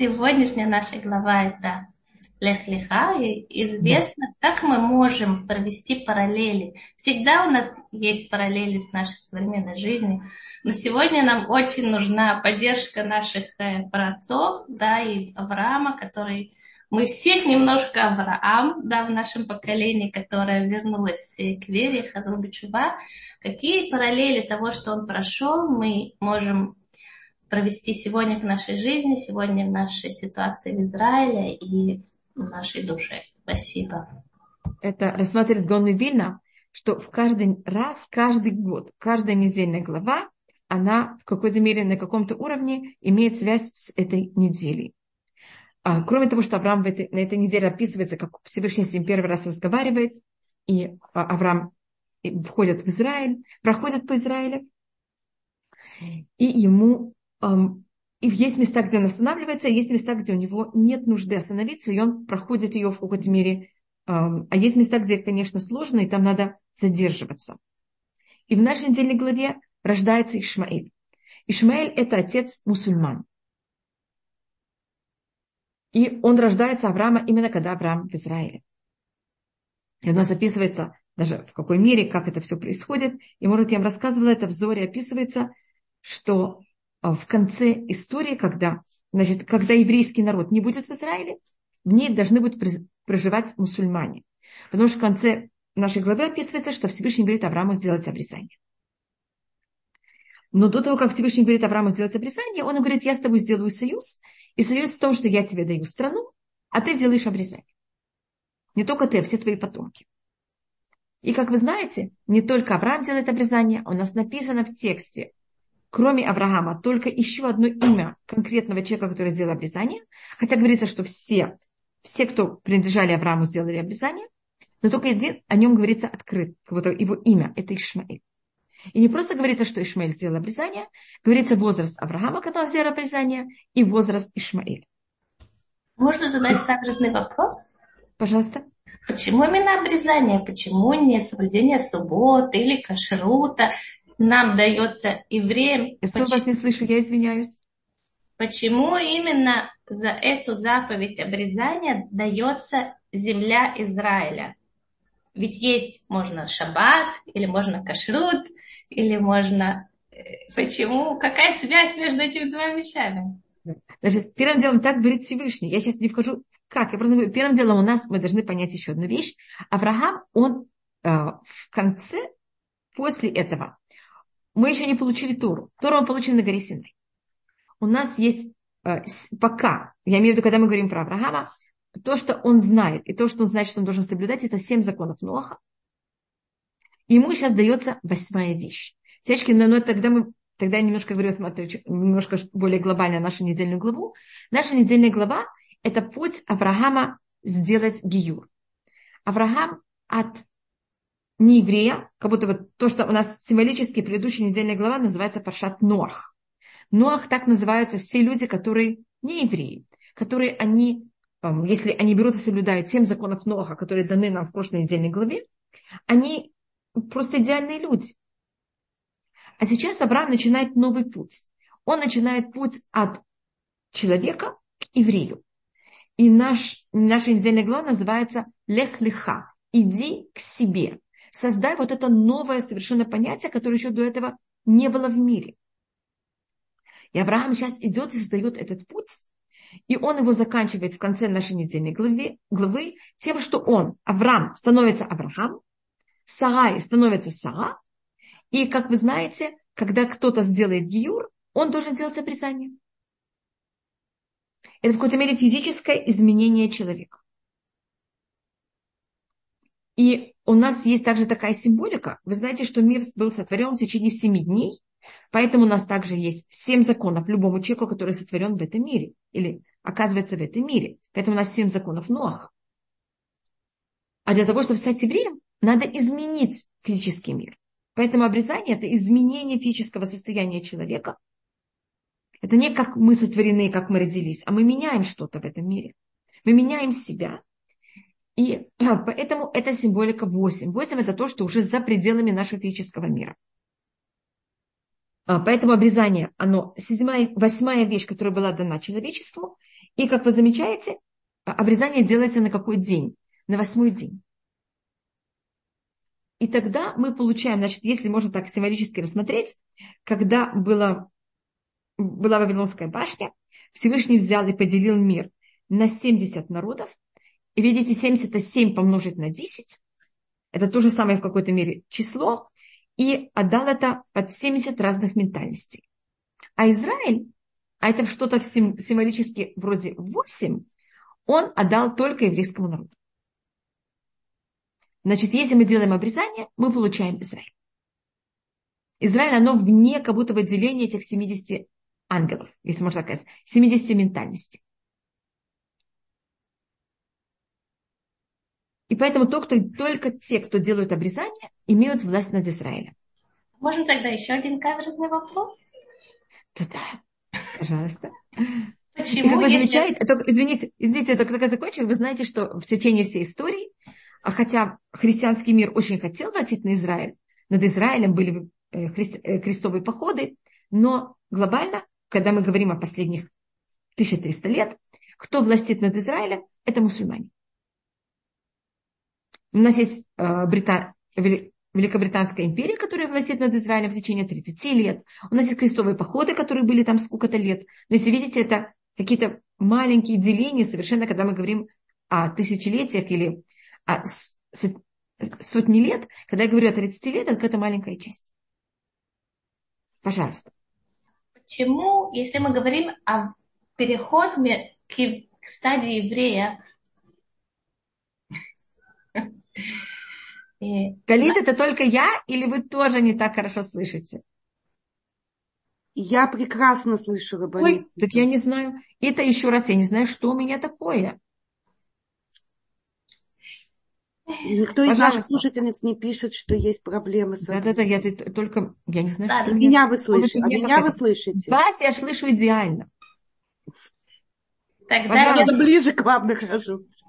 Сегодняшняя наша глава это Лех Леха, и известно, как мы можем провести параллели. Всегда у нас есть параллели с нашей современной жизнью, но сегодня нам очень нужна поддержка наших э, праотцов, да, и Авраама, который мы всех немножко Авраам, да, в нашем поколении, которое вернулось к вере, Хазрубичува. Какие параллели того, что он прошел, мы можем провести сегодня в нашей жизни, сегодня в нашей ситуации в Израиле и в нашей душе. Спасибо. Это рассматривает Гонный Вильна, что в каждый раз, каждый год, каждая недельная глава, она в какой-то мере на каком-то уровне имеет связь с этой неделей. А, кроме того, что Авраам этой, на этой неделе описывается, как Всевышний с ним первый раз разговаривает, и а, Авраам входит в Израиль, проходит по Израилю, и ему и есть места, где он останавливается, и есть места, где у него нет нужды остановиться, и он проходит ее в какой-то мере. А есть места, где, конечно, сложно, и там надо задерживаться. И в нашей недельной главе рождается Ишмаэль. Ишмаэль – это отец мусульман. И он рождается Авраама именно когда Авраам в Израиле. И у нас описывается даже в какой мере, как это все происходит. И, может, я вам рассказывала это в Зоре, описывается, что а, в конце истории, когда, значит, когда еврейский народ не будет в Израиле, в ней должны будут проживать мусульмане. Потому что в конце нашей главы описывается, что Всевышний говорит Аврааму сделать обрезание. Но до того, как Всевышний говорит Аврааму сделать обрезание, он говорит, я с тобой сделаю союз, и союз в том, что я тебе даю страну, а ты делаешь обрезание. Не только ты, а все твои потомки. И как вы знаете, не только Авраам делает обрезание, у нас написано в тексте, кроме Авраама, только еще одно имя конкретного человека, который сделал обрезание. Хотя говорится, что все, все, кто принадлежали Аврааму, сделали обрезание. Но только один, о нем говорится открыт, как его имя, это Ишмаэль. И не просто говорится, что Ишмаэль сделал обрезание, говорится возраст Авраама, когда он сделал обрезание, и возраст Ишмаэля. Можно задать также вопрос? Пожалуйста. Почему именно обрезание? Почему не соблюдение субботы или кашрута? Нам дается евреям... Я снова вас не слышу, я извиняюсь. Почему именно за эту заповедь обрезания дается земля Израиля? Ведь есть можно шаббат, или можно кашрут, или можно... Э, почему? Какая связь между этими двумя вещами? Значит, первым делом так говорит Всевышний. Я сейчас не вхожу как. Я просто говорю, первым делом у нас мы должны понять еще одну вещь. Авраам, он э, в конце, после этого, мы еще не получили Тору. Тору мы получили на горе Синай. У нас есть э, пока, я имею в виду, когда мы говорим про Авраама, то, что он знает, и то, что он знает, что он должен соблюдать, это семь законов Ноха. Ему сейчас дается восьмая вещь. Течки, но, но тогда мы тогда я немножко говорю, смотрю, немножко более глобально нашу недельную главу. Наша недельная глава – это путь Авраама сделать гиюр. Авраам от не еврея, как будто вот то, что у нас символически предыдущая недельная глава называется Паршат Ноах. Ноах так называются все люди, которые не евреи, которые они, если они берут и соблюдают семь законов Ноаха, которые даны нам в прошлой недельной главе, они просто идеальные люди. А сейчас Авраам начинает новый путь. Он начинает путь от человека к еврею. И наш, наша недельная глава называется Лех-Леха. Иди к себе создай вот это новое совершенно понятие, которое еще до этого не было в мире. И Авраам сейчас идет и создает этот путь, и он его заканчивает в конце нашей недельной главы, главы тем, что он, Авраам, становится Авраам, Сарай становится Сара, и, как вы знаете, когда кто-то сделает гиюр, он должен делать обрезание. Это в какой-то мере физическое изменение человека. И у нас есть также такая символика. Вы знаете, что мир был сотворен в течение семи дней, поэтому у нас также есть семь законов любому человеку, который сотворен в этом мире или оказывается в этом мире. Поэтому у нас семь законов Ноаха. А для того, чтобы стать евреем, надо изменить физический мир. Поэтому обрезание – это изменение физического состояния человека. Это не как мы сотворены, как мы родились, а мы меняем что-то в этом мире. Мы меняем себя, и поэтому это символика 8. 8 это то, что уже за пределами нашего физического мира. А, поэтому обрезание, оно седьмая, восьмая вещь, которая была дана человечеству, И, как вы замечаете, обрезание делается на какой день? На восьмой день. И тогда мы получаем, значит, если можно так символически рассмотреть, когда была, была Вавилонская башня, Всевышний взял и поделил мир на 70 народов. И видите, 77 помножить на 10, это то же самое в какой-то мере число, и отдал это под 70 разных ментальностей. А Израиль, а это что-то символически вроде 8, он отдал только еврейскому народу. Значит, если мы делаем обрезание, мы получаем Израиль. Израиль, оно вне как будто бы отделения этих 70 ангелов, если можно так сказать, 70 ментальностей. И поэтому то, кто, только те, кто делают обрезание, имеют власть над Израилем. Можно тогда еще один каверзный вопрос? Да-да, пожалуйста. Почему, И как вы если... замечаете, только, извините, извините, я только когда закончу, вы знаете, что в течение всей истории а хотя христианский мир очень хотел властить на Израиль, над Израилем были э, э, крестовые походы, но глобально, когда мы говорим о последних 1300 лет, кто властит над Израилем, это мусульмане. У нас есть э, Брита... Великобританская империя, которая властит над Израилем в течение 30 лет. У нас есть крестовые походы, которые были там сколько-то лет. Но если видите, это какие-то маленькие деления совершенно, когда мы говорим о тысячелетиях или с, сотни лет, когда я говорю о 30 лет, это маленькая часть. Пожалуйста. Почему, если мы говорим о переходе к стадии еврея, Галит, это только я или вы тоже не так хорошо слышите? Я прекрасно слышу, Рабанит. Ой, так я не знаю. Это еще раз, я не знаю, что у меня такое. Никто из наших слушательниц не пишет, что есть проблемы с Да-да-да, я только, я не знаю, да, что... Меня вы слышите, а меня вы слышите. Вас я слышу идеально. Тогда я ближе к вам нахожусь.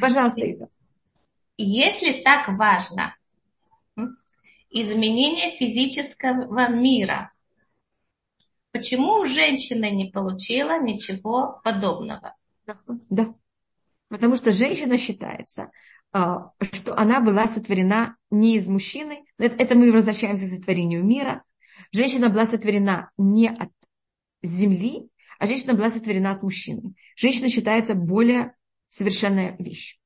Пожалуйста, Ида. Если так важно изменение физического мира, почему женщина не получила ничего подобного? Да. Потому что женщина считается, а, что она была сотворена не из мужчины. Это мы возвращаемся к сотворению мира. Женщина была сотворена не от земли, а женщина была сотворена от мужчины. Женщина считается более совершенная вещь.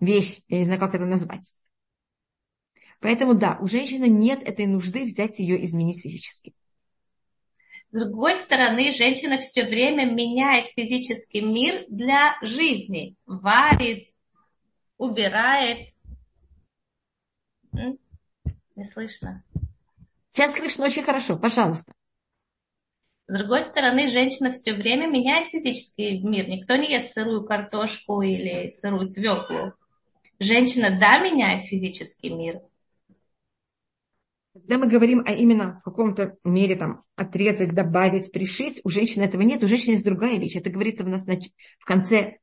Вещь, я не знаю, как это назвать. Поэтому да, у женщины нет этой нужды взять ее изменить физически. С другой стороны, женщина все время меняет физический мир для жизни. Варит, убирает. Не слышно? Сейчас слышно очень хорошо, пожалуйста. С другой стороны, женщина все время меняет физический мир. Никто не ест сырую картошку или сырую свеклу. Женщина, да, меняет физический мир, когда мы говорим о именно в каком-то мере там отрезать, добавить, пришить, у женщины этого нет, у женщины есть другая вещь. Это говорится у нас в конце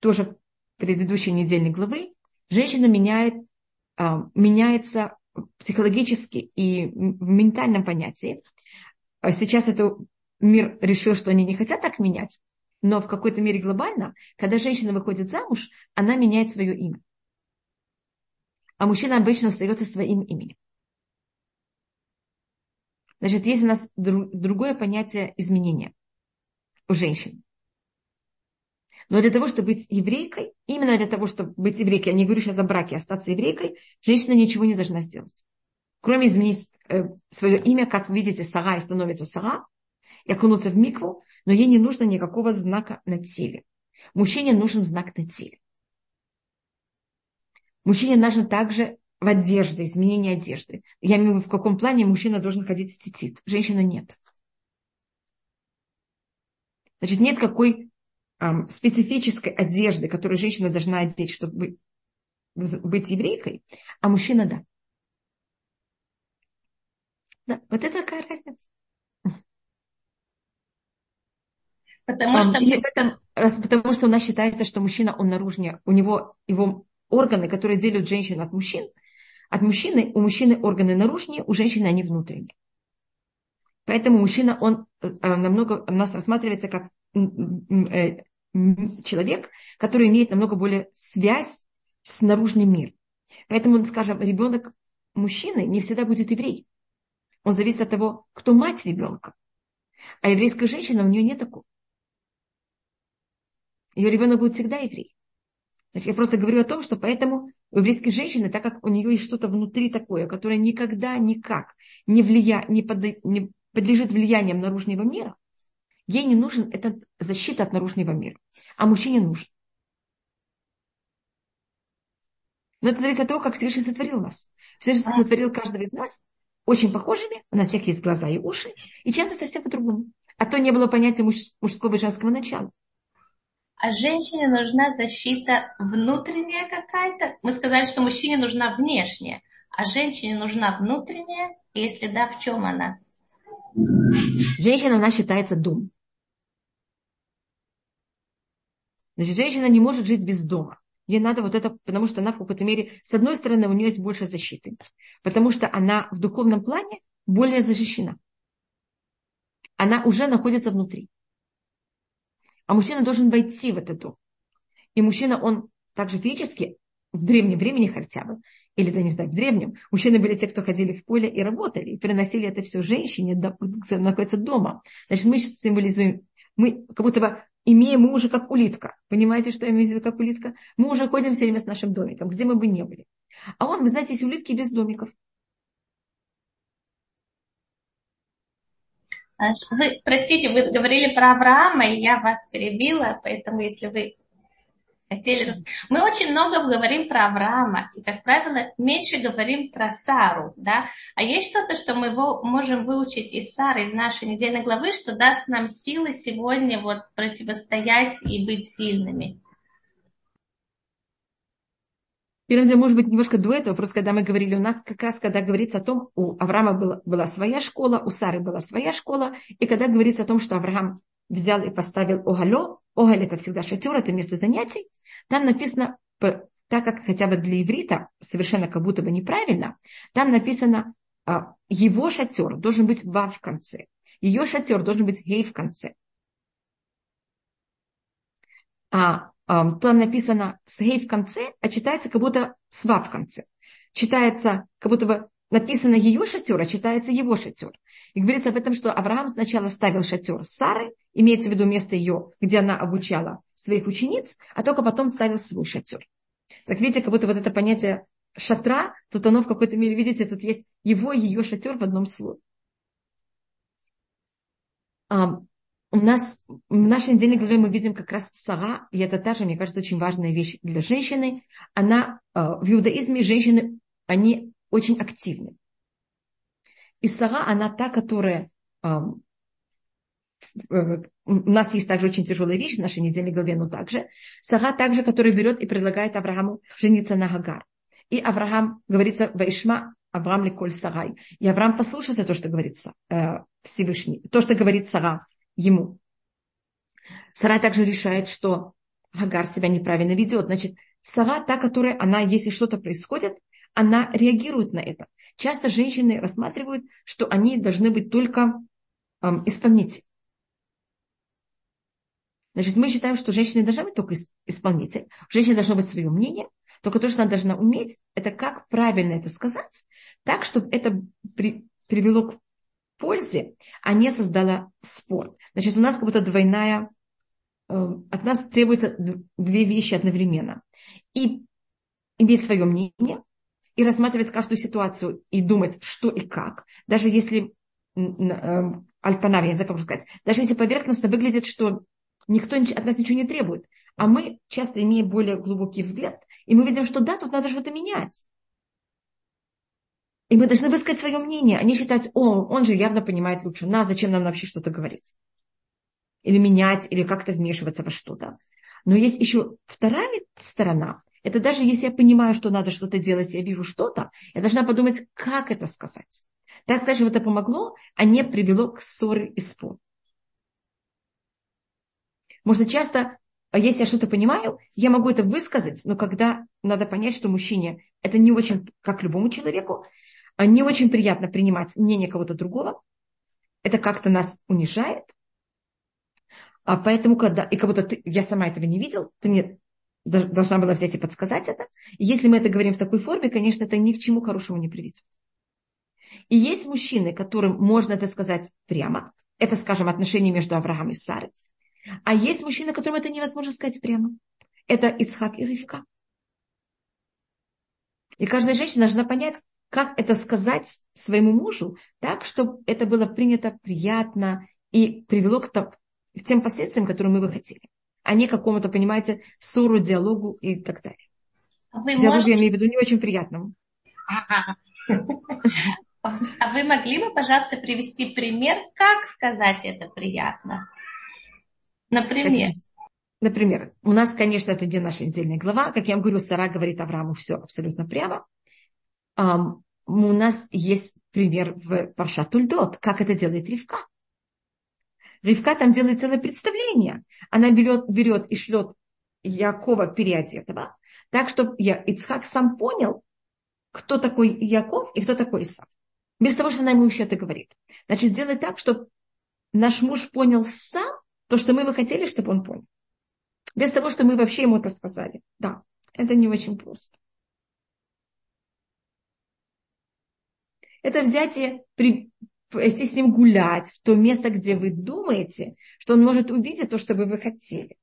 тоже предыдущей недельной главы. Женщина меняет, а, меняется психологически и в ментальном понятии. А сейчас это мир решил, что они не хотят так менять, но в какой-то мере глобально, когда женщина выходит замуж, она меняет свое имя. А мужчина обычно остается своим именем. Значит, есть у нас другое понятие изменения у женщин. Но для того, чтобы быть еврейкой, именно для того, чтобы быть еврейкой, я не говорю сейчас о браке, остаться еврейкой, женщина ничего не должна сделать. Кроме изменить э, свое имя, как вы видите, Сара становится Сара, и окунуться в микву, но ей не нужно никакого знака на теле. Мужчине нужен знак на теле. Мужчине нужно также в одежде, изменение одежды. Я имею в виду, в каком плане мужчина должен ходить в цицит, женщина нет. Значит, нет какой эм, специфической одежды, которую женщина должна одеть, чтобы быть еврейкой, а мужчина да. Да, вот это такая разница. Потому что... И этом, потому что у нас считается, что мужчина, он наружнее, у него его органы, которые делят женщин от мужчин, от мужчины, у мужчины органы наружнее, у женщины они внутренние. Поэтому мужчина, он э, намного у нас рассматривается как э, человек, который имеет намного более связь с наружным миром. Поэтому, скажем, ребенок мужчины не всегда будет еврей. Он зависит от того, кто мать ребенка. А еврейская женщина, у нее нет такого. Ее ребенок будет всегда еврей. Значит, я просто говорю о том, что поэтому у еврейской женщины, так как у нее есть что-то внутри такое, которое никогда никак не, влия, не, под, не подлежит влияниям наружного мира, ей не нужен эта защита от наружного мира. А мужчине нужен. Но это зависит от того, как Всевышний сотворил нас. Всевышний сотворил каждого из нас очень похожими, у нас всех есть глаза и уши, и чем-то совсем по-другому. А то не было понятия муж, мужского и женского начала. А женщине нужна защита внутренняя какая-то? Мы сказали, что мужчине нужна внешняя, а женщине нужна внутренняя. Если да, в чем она? Женщина у нас считается дом. Значит, женщина не может жить без дома. Ей надо вот это, потому что она в какой-то мере, с одной стороны, у нее есть больше защиты, потому что она в духовном плане более защищена. Она уже находится внутри. А мужчина должен войти в этот дом. И мужчина, он также физически, в древнем времени хотя бы, или, да не знаю, в древнем, мужчины были те, кто ходили в поле и работали, и приносили это все женщине, которая находится дома. Значит, мы символизуем, мы как будто бы имеем, мы уже как улитка. Понимаете, что я имею в виду как улитка? Мы уже ходим все время с нашим домиком, где мы бы не были. А он, вы знаете, есть улитки без домиков. Вы, простите, вы говорили про Авраама, и я вас перебила, поэтому если вы хотели... Мы очень много говорим про Авраама, и, как правило, меньше говорим про Сару, да? А есть что-то, что мы можем выучить из Сары, из нашей недельной главы, что даст нам силы сегодня вот противостоять и быть сильными? Первым может быть, немножко до этого, просто когда мы говорили, у нас как раз, когда говорится о том, у Авраама была, была своя школа, у Сары была своя школа, и когда говорится о том, что Авраам взял и поставил огалё, огаль это всегда шатер, это место занятий, там написано, так как хотя бы для иврита совершенно как будто бы неправильно, там написано а, его шатер должен быть ва в конце, ее шатер должен быть гей в конце. А, там написано с гей в конце, а читается как будто с ва в конце. Читается как будто бы написано ее шатер, а читается его шатер. И говорится об этом, что Авраам сначала ставил шатер Сары, имеется в виду место ее, где она обучала своих учениц, а только потом ставил свой шатер. Так видите, как будто вот это понятие шатра, тут оно в какой-то мере, видите, тут есть его и ее шатер в одном слове. У нас в нашей недельной главе мы видим как раз Сара, и это тоже, мне кажется, очень важная вещь для женщины. Она а, в иудаизме женщины, они очень активны. И Сара, она та, которая... у нас есть также очень тяжелая вещь в нашей недельной главе, но также. Сара также, которая берет и предлагает Аврааму жениться на Гагар. И Авраам, говорится, Ваишма Авраам Леколь Сарай. И Авраам послушался то, что говорит э, Всевышний, то, что говорит Сара ему. Сара также решает, что Гагар себя неправильно ведет. Значит, Сара та, которая, она, если что-то происходит, она реагирует на это. Часто женщины рассматривают, что они должны быть только эм, исполнители. Значит, мы считаем, что женщина должна быть только исполнитель. Женщина должна быть свое мнение, только то, что она должна уметь, это как правильно это сказать, так, чтобы это при, привело к пользе, а не создало спор. Значит, у нас как будто двойная, э, от нас требуется две вещи одновременно. И иметь свое мнение, и рассматривать каждую ситуацию и думать, что и как, даже если эм, альпанав, я не знаю, как сказать, даже если поверхностно выглядит, что никто от нас ничего не требует, а мы часто имеем более глубокий взгляд, и мы видим, что да, тут надо что-то менять. И мы должны высказать свое мнение, а не считать, о, он же явно понимает лучше нас, зачем нам вообще что-то говорить. Или менять, или как-то вмешиваться во что-то. Но есть еще вторая сторона, это даже если я понимаю, что надо что-то делать, я вижу что-то, я должна подумать, как это сказать. Так сказать, это помогло, а не привело к ссоре и спору. Может, часто, если я что-то понимаю, я могу это высказать, но когда надо понять, что мужчине это не очень, как любому человеку, а не очень приятно принимать мнение кого-то другого, это как-то нас унижает. А поэтому, когда, и как будто ты, я сама этого не видел, ты мне должна была взять и подсказать это. И если мы это говорим в такой форме, конечно, это ни к чему хорошему не приведет. И есть мужчины, которым можно это сказать прямо. Это, скажем, отношения между Авраамом и Сарой. А есть мужчины, которым это невозможно сказать прямо. Это Ицхак и Ривка. И каждая женщина должна понять, как это сказать своему мужу так, чтобы это было принято приятно и привело к, к тем последствиям, которые мы бы хотели, а не какому-то, понимаете, ссору, диалогу и так далее. А вы Диалогу можете... я имею в виду не очень приятному. А вы могли бы, пожалуйста, привести пример, как сказать это приятно? Например. Например, у нас, конечно, это не наша отдельная глава. Как я вам говорю, Сара говорит Аврааму все абсолютно прямо. У нас есть пример в Парша Тульдот, как это делает Ривка. Ривка там делает целое представление. Она берет, берет и шлет Якова переодетого, так, чтобы я, Ицхак сам понял, кто такой Яков и кто такой Исав. Без того, что она ему еще это говорит. Значит, сделай так, чтобы наш муж понял сам то, что мы бы хотели, чтобы он понял. Без того, что мы вообще ему это сказали. Да, это не очень просто. Это взять и при, идти с ним гулять в то место, где вы думаете, что он может увидеть то, что вы бы хотели.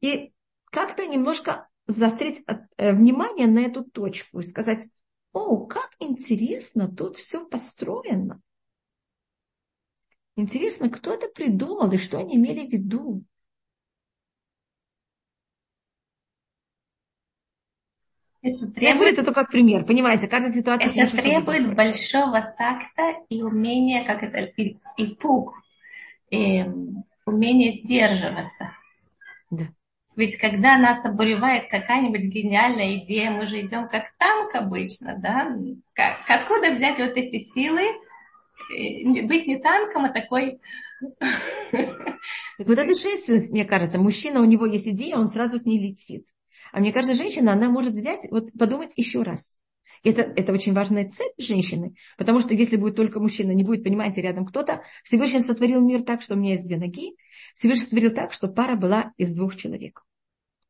И как-то немножко заострить э, внимание на эту точку и сказать, о, как интересно тут все построено. Интересно, кто это придумал и что они имели в виду. Это требует... это только как пример, понимаете, каждая ситуация... Это требует большого такта и умения, как это, и, и пуг, и умение сдерживаться. Да. Ведь когда нас обуревает какая-нибудь гениальная идея, мы же идем как танк обычно, да? Как, откуда взять вот эти силы, быть не танком, а такой... Так вот это женственность, мне кажется. Мужчина, у него есть идея, он сразу с ней летит. А мне кажется, женщина, она может взять, вот подумать еще раз. Это, это очень важная цель женщины, потому что если будет только мужчина, не будет, понимаете, рядом кто-то, Всевышний сотворил мир так, что у меня есть две ноги, Всевышний сотворил так, что пара была из двух человек.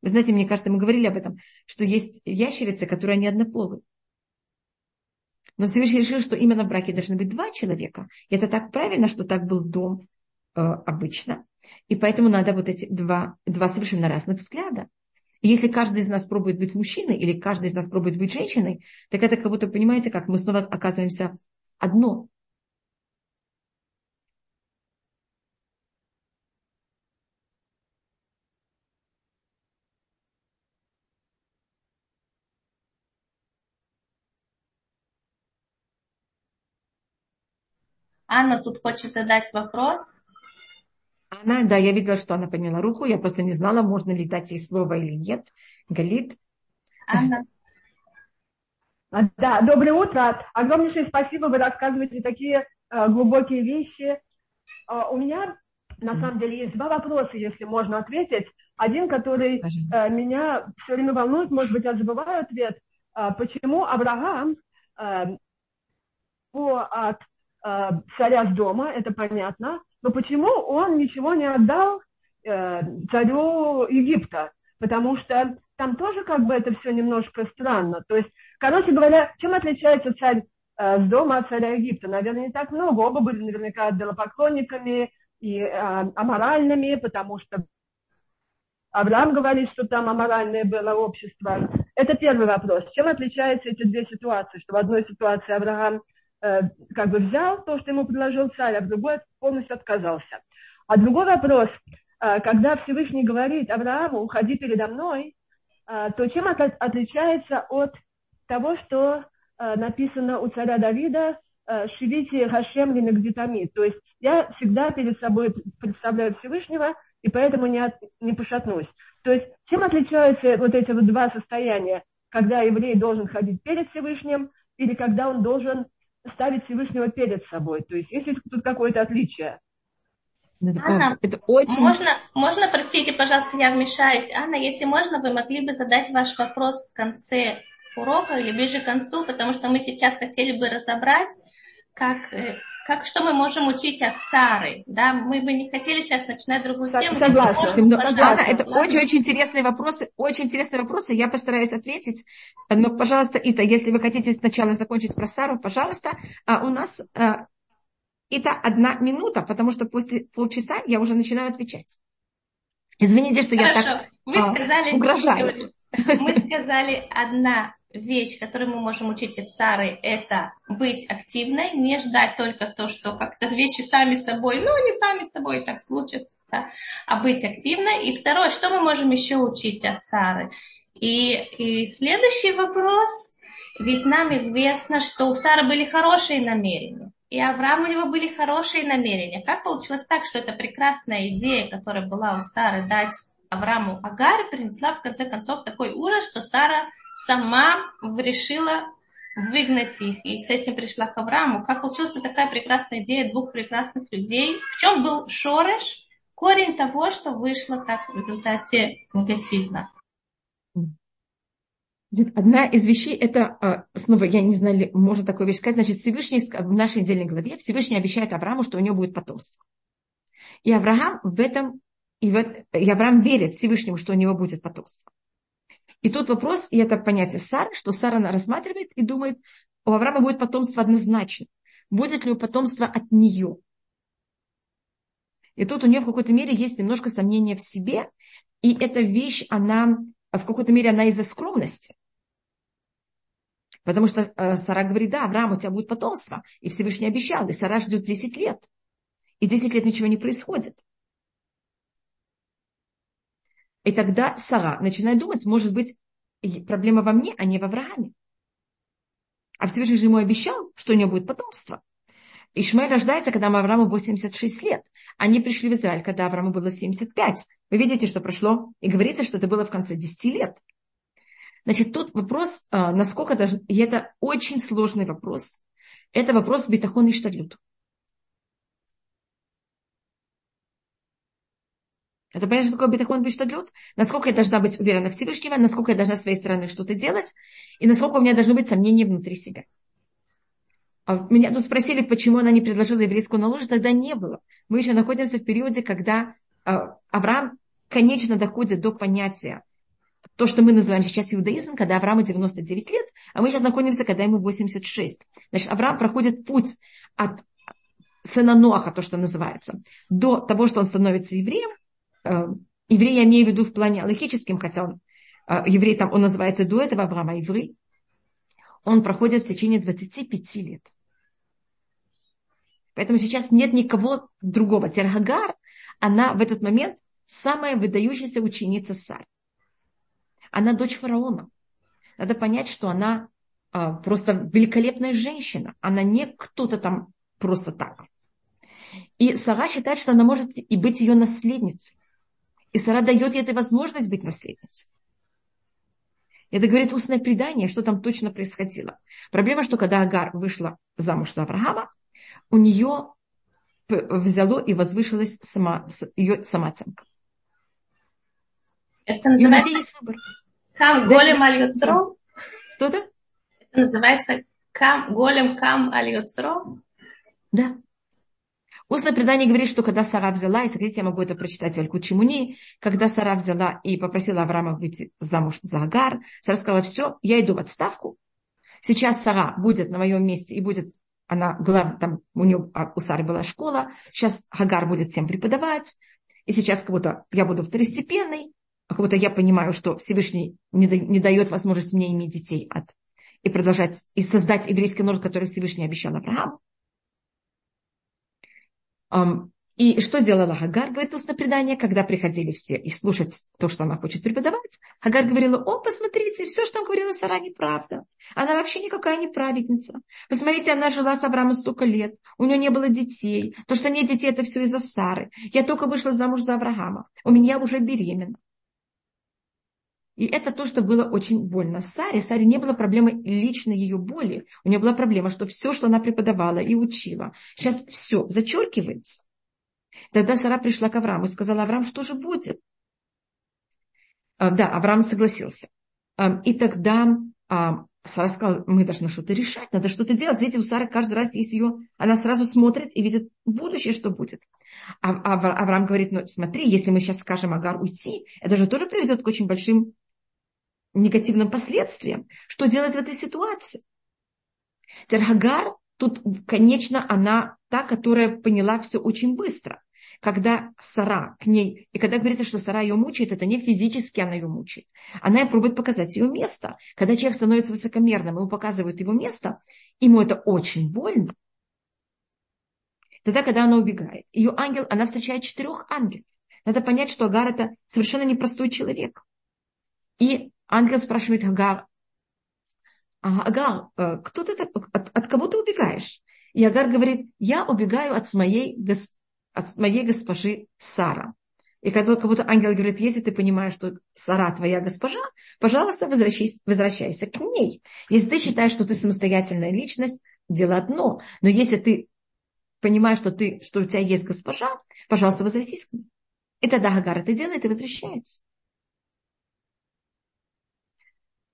Вы знаете, мне кажется, мы говорили об этом, что есть ящерицы, которые не однополые. Но Всевышний решил, что именно в браке должны быть два человека. И это так правильно, что так был дом э, обычно. И поэтому надо вот эти два, два совершенно разных взгляда. Если каждый из нас пробует быть мужчиной или каждый из нас пробует быть женщиной, так это как будто, понимаете, как мы снова оказываемся одно. Анна тут хочет задать вопрос. Она, да, я видела, что она подняла руку. Я просто не знала, можно ли дать ей слово или нет. Галит. Анна. А, да, доброе утро. Огромнейшее спасибо, вы рассказываете такие э, глубокие вещи. Э, у меня на самом деле есть два вопроса, если можно ответить. Один, который э, меня все время волнует, может быть, я забываю ответ. Э, почему Авраам э, от э, царя с дома, это понятно, но почему он ничего не отдал э, царю Египта? Потому что там тоже как бы это все немножко странно. То есть, короче говоря, чем отличается царь э, с дома от царя Египта? Наверное, не так много. Оба были наверняка идолопоклонниками и э, аморальными, потому что Авраам говорит, что там аморальное было общество. Это первый вопрос. Чем отличаются эти две ситуации? Что в одной ситуации Авраам Э, как бы взял то, что ему предложил царь, а в другой полностью отказался. А другой вопрос, э, когда Всевышний говорит Аврааму, уходи передо мной, э, то чем это отличается от того, что написано у царя Давида, «Шивите Хашем линагдитами». То есть я всегда перед собой представляю Всевышнего, и поэтому не, от, не пошатнусь. То есть чем отличаются вот эти вот два состояния, когда еврей должен ходить перед Всевышним, или когда он должен ставить Всевышнего перед собой. То есть есть тут какое-то отличие. Анна, это очень... можно, можно, простите, пожалуйста, я вмешаюсь. Анна, если можно, вы могли бы задать ваш вопрос в конце урока или ближе к концу, потому что мы сейчас хотели бы разобрать как, э, как что мы можем учить от Сары. Да? Мы бы не хотели сейчас начинать другую тему. Согласна. Но, Ладно, это очень-очень интересные вопросы. Очень интересные вопросы. Я постараюсь ответить. Но, пожалуйста, Ита, если вы хотите сначала закончить про Сару, пожалуйста. А у нас а, это одна минута, потому что после полчаса я уже начинаю отвечать. Извините, что Хорошо. я так Вы а, сказали, угрожаю. Мы сказали одна вещь, которую мы можем учить от Сары, это быть активной, не ждать только то, что как-то вещи сами собой, ну, не сами собой так случатся, да, а быть активной. И второе, что мы можем еще учить от Сары? И, и следующий вопрос, ведь нам известно, что у Сары были хорошие намерения. И Авраам у него были хорошие намерения. Как получилось так, что эта прекрасная идея, которая была у Сары дать Аврааму Агар, принесла в конце концов такой ужас, что Сара сама решила выгнать их. И с этим пришла к Аврааму. Как получилась такая прекрасная идея двух прекрасных людей? В чем был шореш? Корень того, что вышло так в результате негативно. Одна из вещей, это, а, снова, я не знаю, можно такую вещь сказать, значит, Всевышний в нашей отдельной главе, Всевышний обещает Аврааму, что у него будет потомство. И Авраам в этом, и, в, и Авраам верит Всевышнему, что у него будет потомство. И тут вопрос, и это понятие Сары, что Сара она рассматривает и думает, у Авраама будет потомство однозначно. Будет ли у потомства от нее? И тут у нее в какой-то мере есть немножко сомнения в себе, и эта вещь, она в какой-то мере она из-за скромности. Потому что э, Сара говорит, да, Авраам, у тебя будет потомство. И Всевышний обещал, и Сара ждет 10 лет. И 10 лет ничего не происходит. И тогда Сара начинает думать, может быть, проблема во мне, а не в Аврааме. А Всевышний же ему обещал, что у него будет потомство. Ишмаэль рождается, когда Аврааму 86 лет. Они пришли в Израиль, когда Аврааму было 75. Вы видите, что прошло. И говорится, что это было в конце 10 лет. Значит, тут вопрос, а, насколько даже, и это очень сложный вопрос. Это вопрос битахон и штадлют. Это понятно, что такое битахон бештадлют? Насколько я должна быть уверена в Всевышнего, насколько я должна с своей стороны что-то делать, и насколько у меня должны быть сомнения внутри себя. А меня тут спросили, почему она не предложила еврейскую налужу, тогда не было. Мы еще находимся в периоде, когда а, Авраам конечно доходит до понятия то, что мы называем сейчас иудаизм, когда Аврааму 99 лет, а мы сейчас находимся, когда ему 86. Значит, Авраам проходит путь от сына Ноаха, то, что называется, до того, что он становится евреем, еврей я имею в виду в плане логическим, хотя он э, еврей там, он называется до этого Авраама еврей, он проходит в течение 25 лет. Поэтому сейчас нет никого другого. Тергагар, она в этот момент самая выдающаяся ученица Сар. Она дочь фараона. Надо понять, что она а, просто великолепная женщина. Она не кто-то там просто так. И Сара считает, что она может и быть ее наследницей. И Сара дает ей эту возможность быть наследницей. Это говорит устное предание, что там точно происходило. Проблема, что когда Агар вышла замуж за Авраама, у нее взяло и возвышилась сама, ее самооценка. Это называется... И есть выбор. Кам голем аль Что это? Это называется кам, голем кам аль Да. Устное предание говорит, что когда Сара взяла, и хотите, я могу это прочитать в Алькучи Муни, когда Сара взяла и попросила Авраама выйти замуж за Агар, Сара сказала, все, я иду в отставку. Сейчас Сара будет на моем месте и будет, она была, там у нее, а, у Сары была школа, сейчас Агар будет всем преподавать, и сейчас как будто я буду второстепенный, как будто я понимаю, что Всевышний не, не дает возможность мне иметь детей от, и продолжать, и создать еврейский народ, который Всевышний обещал Аврааму. И что делала Хагар, говорит устное предание, когда приходили все и слушать то, что она хочет преподавать. Хагар говорила, о, посмотрите, все, что говорила Сара, неправда. Она вообще никакая не праведница. Посмотрите, она жила с Авраамом столько лет, у нее не было детей. То, что нет детей, это все из-за Сары. Я только вышла замуж за Авраама, у меня уже беременна. И это то, что было очень больно Саре. Саре не было проблемы личной ее боли. У нее была проблема, что все, что она преподавала и учила, сейчас все зачеркивается. Тогда Сара пришла к Аврааму и сказала, Авраам, что же будет? А, да, Авраам согласился. А, и тогда а, Сара сказала, мы должны что-то решать, надо что-то делать. Видите, у Сары каждый раз есть ее, она сразу смотрит и видит будущее, что будет. А, Авраам говорит, ну смотри, если мы сейчас скажем Агар уйти, это же тоже приведет к очень большим негативным последствиям. Что делать в этой ситуации? Теперь Агар, тут, конечно, она та, которая поняла все очень быстро когда Сара к ней, и когда говорится, что Сара ее мучает, это не физически она ее мучает. Она ей пробует показать ее место. Когда человек становится высокомерным, ему показывают его место, ему это очень больно. Тогда, когда она убегает, ее ангел, она встречает четырех ангелов. Надо понять, что Агар это совершенно непростой человек. И ангел спрашивает Агар, Агар, э, кто ты, от, от кого ты убегаешь? И Агар говорит, я убегаю от моей от моей госпожи Сара. И когда кого-то ангел говорит, если ты понимаешь, что Сара твоя госпожа, пожалуйста, возвращайся, возвращайся к ней. Если ты считаешь, что ты самостоятельная личность, дело одно. Но если ты понимаешь, что, ты, что у тебя есть госпожа, пожалуйста, возвратись к ней. И тогда Гагар это делает и возвращается. А,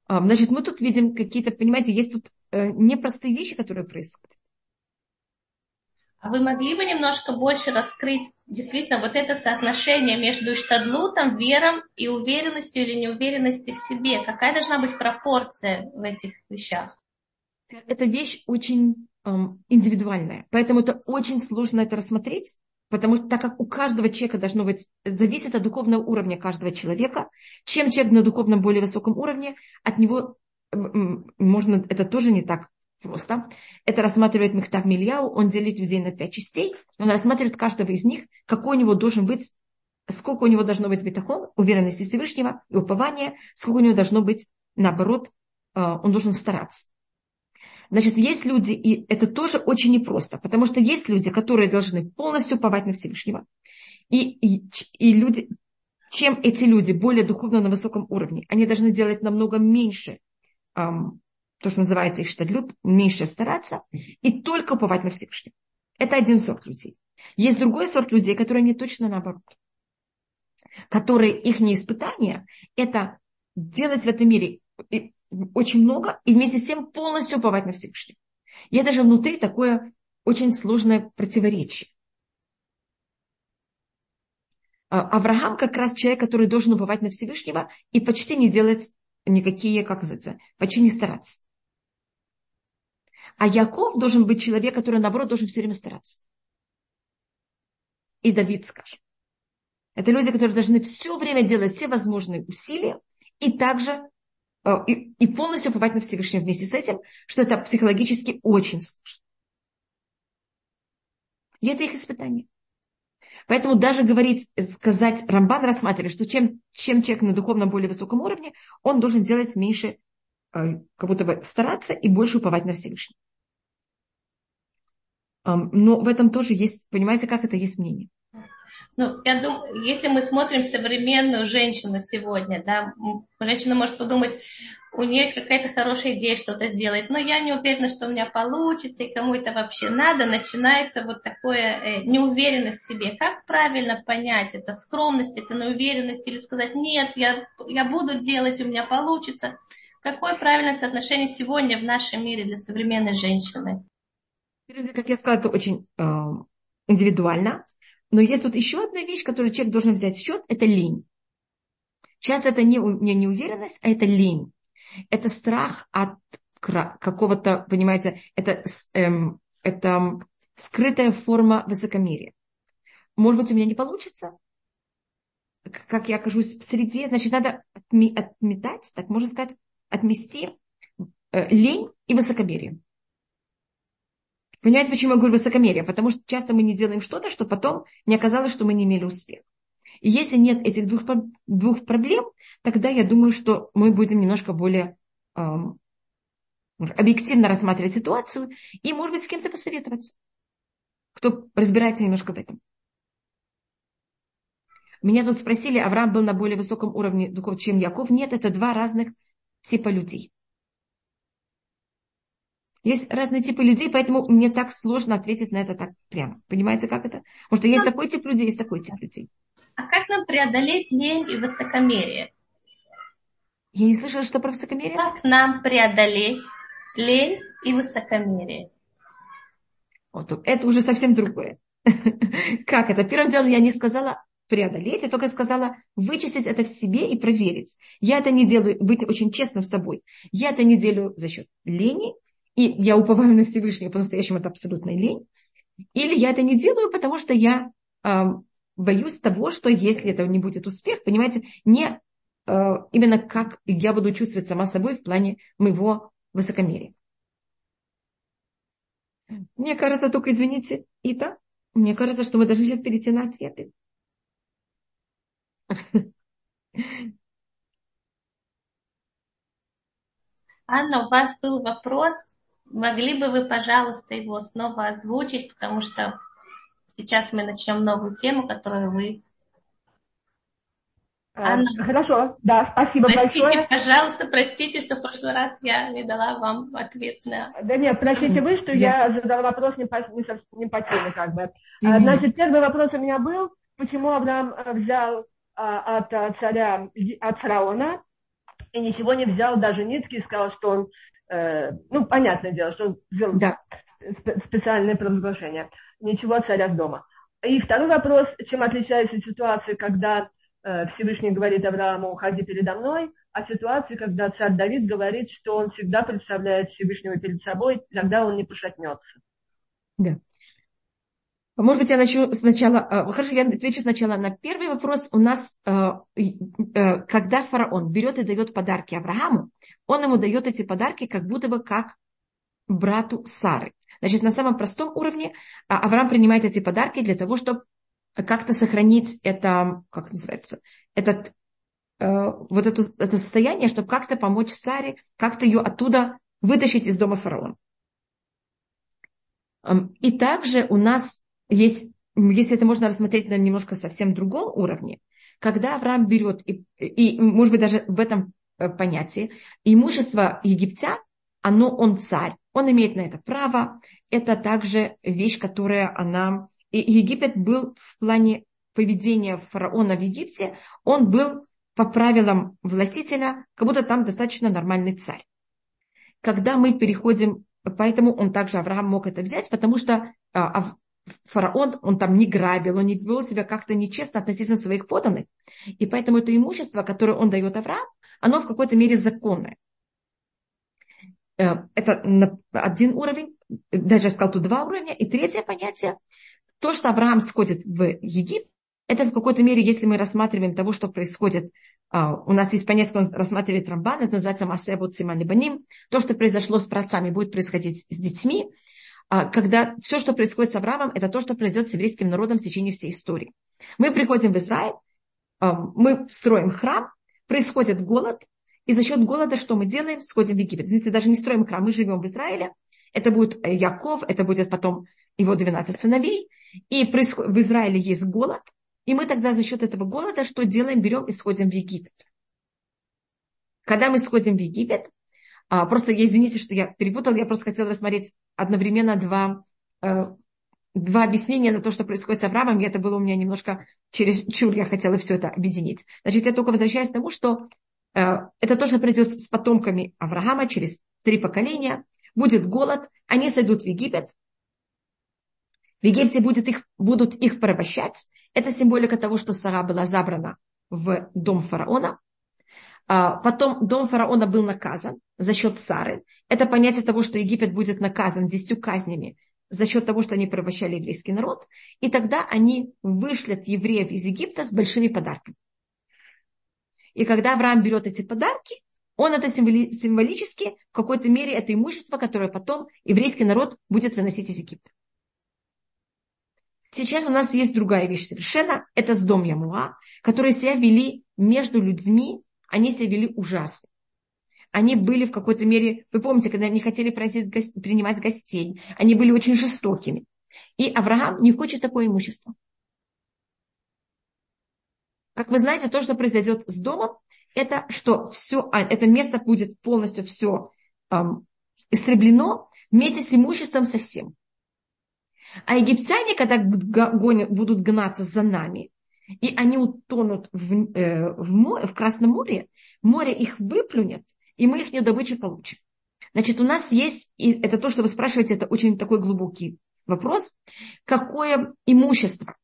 значит, мы тут видим какие-то, понимаете, есть тут э, непростые вещи, которые происходят. А вы могли бы немножко больше раскрыть действительно вот это соотношение между штадлутом, вером и уверенностью или неуверенностью в себе? Какая должна быть пропорция в этих вещах? Эта вещь очень эм, индивидуальная, поэтому это очень сложно это рассмотреть, потому что так как у каждого человека должно быть, зависит от духовного уровня каждого человека, чем человек на духовном более высоком уровне, от него можно, это тоже не так просто. Это рассматривает Мехтав Мильяу, он делит людей на пять частей, он рассматривает каждого из них, какой у него должен быть, сколько у него должно быть бетахон, уверенности Всевышнего и упования, сколько у него должно быть, наоборот, э, он должен стараться. Значит, есть люди, и это тоже очень непросто, потому что есть люди, которые должны полностью уповать на Всевышнего. И, и, и люди, чем эти люди более духовно на высоком уровне, они должны делать намного меньше эм, то, что называется иштадлют, меньше стараться и только уповать на Всевышнего. Это один сорт людей. Есть другой сорт людей, которые не точно наоборот. Которые их не испытания, это делать в этом мире очень много и вместе с тем полностью уповать на Всевышнего. И это же внутри такое очень сложное противоречие. А, Авраам как раз человек, который должен уповать на Всевышнего и почти не делать никакие, как называется, почти не стараться. А Яков должен быть человек, который, наоборот, должен все время стараться. И Давид, скажем. Это люди, которые должны все время делать все возможные усилия и также и, и полностью уповать на Всевышнего вместе с этим, что это психологически очень сложно. И это их испытание. Поэтому даже говорить, сказать, Рамбан рассматривает, что чем, чем человек на духовном более высоком уровне, он должен делать меньше, э, как будто бы стараться и больше уповать на Всевышнего. Но в этом тоже есть, понимаете, как это есть мнение. Ну, я думаю, если мы смотрим современную женщину сегодня, да, женщина может подумать, у нее какая-то хорошая идея что-то сделать, но я не уверена, что у меня получится, и кому это вообще надо, начинается вот такое э, неуверенность в себе. Как правильно понять, это скромность, это неуверенность, или сказать, нет, я, я буду делать, у меня получится. Какое правильное соотношение сегодня в нашем мире для современной женщины? Как я сказала, это очень э, индивидуально. Но есть вот еще одна вещь, которую человек должен взять в счет, это лень. Часто это не, не неуверенность, а это лень. Это страх от какого-то, понимаете, это, эм, это скрытая форма высокомерия. Может быть, у меня не получится? Как я окажусь в среде, значит, надо отметать, так можно сказать, отмести э, лень и высокомерие. Понимаете, почему я говорю высокомерие? Потому что часто мы не делаем что-то, что потом не оказалось, что мы не имели успеха. И если нет этих двух, двух проблем, тогда я думаю, что мы будем немножко более эм, объективно рассматривать ситуацию и, может быть, с кем-то посоветоваться, кто разбирается немножко в этом. Меня тут спросили, Авраам был на более высоком уровне духов, чем Яков. Нет, это два разных типа людей. Есть разные типы людей, поэтому мне так сложно ответить на это так прямо. Понимаете, как это? Потому что есть такой тип людей, есть такой тип людей. А как нам преодолеть лень и высокомерие? Я не слышала, что про высокомерие. Как нам преодолеть лень и высокомерие? Вот, это уже совсем другое. Как это? Первым делом я не сказала преодолеть, я только сказала вычистить это в себе и проверить. Я это не делаю, быть очень честным с собой. Я это не делаю за счет лени, и я уповаю на Всевышнего, по-настоящему это абсолютная лень. Или я это не делаю, потому что я э, боюсь того, что если это не будет успех, понимаете, не э, именно как я буду чувствовать сама собой в плане моего высокомерия. Мне кажется, только извините, Ита, мне кажется, что мы должны сейчас перейти на ответы. Анна, у вас был вопрос. Могли бы вы, пожалуйста, его снова озвучить, потому что сейчас мы начнем новую тему, которую вы а, Анна. Хорошо, да, спасибо простите, большое. пожалуйста, простите, что в прошлый раз я не дала вам ответ на... Да нет, простите вы, что я задала вопрос не по, не, не по теме как бы. Mm-hmm. Значит, первый вопрос у меня был, почему Авраам э, взял а, от а, царя, от фараона, и ничего не взял, даже нитки, и сказал, что он, э, ну, понятное дело, что он взял да. специальное провозглашение. Ничего царя с дома. И второй вопрос, чем отличается ситуация, когда Э, Всевышний говорит Аврааму, уходи передо мной, а ситуации, когда царь Давид говорит, что он всегда представляет Всевышнего перед собой, тогда он не пошатнется. Да. Может быть, я начну сначала, э, хорошо, я отвечу сначала на первый вопрос. У нас, э, когда фараон берет и дает подарки Аврааму, он ему дает эти подарки как будто бы как брату Сары. Значит, на самом простом уровне а, Авраам принимает эти подарки для того, чтобы как-то сохранить это, как называется, этот, э, вот это, это состояние, чтобы как-то помочь Саре, как-то ее оттуда вытащить из дома фараона. Эм, и также у нас есть, если это можно рассмотреть на немножко совсем другом уровне, когда Авраам берет, и, и может быть даже в этом э, понятии, имущество египтян, оно, он царь, он имеет на это право, это также вещь, которая она и Египет был в плане поведения фараона в Египте, он был по правилам властителя, как будто там достаточно нормальный царь. Когда мы переходим, поэтому он также, Авраам мог это взять, потому что а, фараон, он там не грабил, он не вел себя как-то нечестно относительно своих поданных. И поэтому это имущество, которое он дает Авраам, оно в какой-то мере законное. Э, это один уровень, даже я сказал, тут два уровня. И третье понятие, то, что Авраам сходит в Египет, это в какой-то мере, если мы рассматриваем того, что происходит, а, у нас есть понятие, он рассматривает Рамбан, это называется Масебут Сималибаним, то, что произошло с працами, будет происходить с детьми, когда все, что происходит с Авраамом, это то, что произойдет с еврейским народом в течение всей истории. Мы приходим в Израиль, а, мы строим храм, происходит голод, и за счет голода что мы делаем? Сходим в Египет. Знаете, даже не строим храм, мы живем в Израиле, это будет Яков, это будет потом его 12 сыновей, и в Израиле есть голод, и мы тогда за счет этого голода что делаем? Берем и сходим в Египет. Когда мы сходим в Египет, а, просто я извините, что я перепутала, я просто хотела рассмотреть одновременно два, э, два объяснения на то, что происходит с Авраамом, и это было у меня немножко через чур, я хотела все это объединить. Значит, я только возвращаюсь к тому, что э, это то, что произойдет с потомками Авраама через три поколения. Будет голод, они сойдут в Египет, в Египте будет их, будут их порабощать. Это символика того, что Сара была забрана в дом фараона. А, потом дом фараона был наказан за счет Сары. Это понятие того, что Египет будет наказан десятью казнями за счет того, что они порабощали еврейский народ. И тогда они вышлят евреев из Египта с большими подарками. И когда Авраам берет эти подарки, он это символически, в какой-то мере, это имущество, которое потом еврейский народ будет выносить из Египта. Сейчас у нас есть другая вещь совершенно. Это с дом Ямуа, которые себя вели между людьми, они себя вели ужасно. Они были в какой-то мере, вы помните, когда они хотели принимать гостей, они были очень жестокими. И Авраам не хочет такое имущество. Как вы знаете, то, что произойдет с домом, это что все, а, это место будет полностью все эм, истреблено вместе с имуществом совсем. А египтяне, когда будут гнаться за нами, и они утонут в, э, в, море, в Красном море, море их выплюнет, и мы их добычу получим. Значит, у нас есть, и это то, что вы спрашиваете, это очень такой глубокий вопрос, какое имущество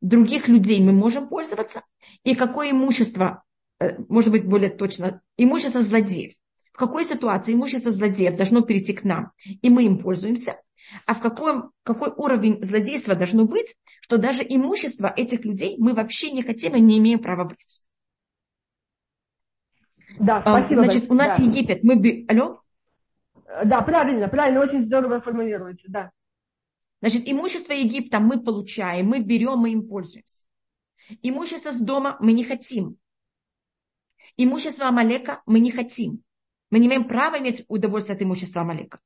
других людей мы можем пользоваться, и какое имущество, э, может быть, более точно, имущество злодеев. В какой ситуации имущество злодеев должно перейти к нам, и мы им пользуемся, а в каком, какой уровень злодейства должно быть, что даже имущество этих людей мы вообще не хотим и не имеем права брать. Да, спасибо. Значит, у нас да. Египет. Мы... Алло? Да, правильно, правильно, очень здорово формулируете, да. Значит, имущество Египта мы получаем, мы берем, мы им пользуемся. Имущество с дома мы не хотим. Имущество Амалека мы не хотим. Мы не имеем права иметь удовольствие от имущества Амалека.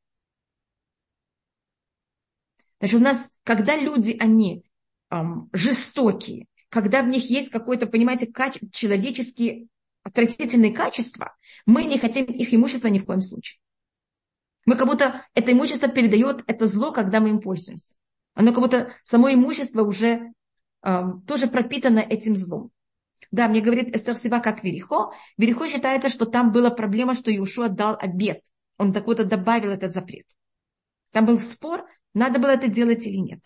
Значит, у нас, когда люди, они эм, жестокие, когда в них есть какое-то, понимаете, каче- человеческие отвратительные качества, мы не хотим их имущество ни в коем случае. Мы как будто это имущество передает это зло, когда мы им пользуемся. Оно как будто само имущество уже э, тоже пропитано этим злом. Да, мне говорит Эстер Сива как Верихо. Верихо считается, что там была проблема, что Иешуа дал обед. Он так вот добавил этот запрет. Там был спор, надо было это делать или нет.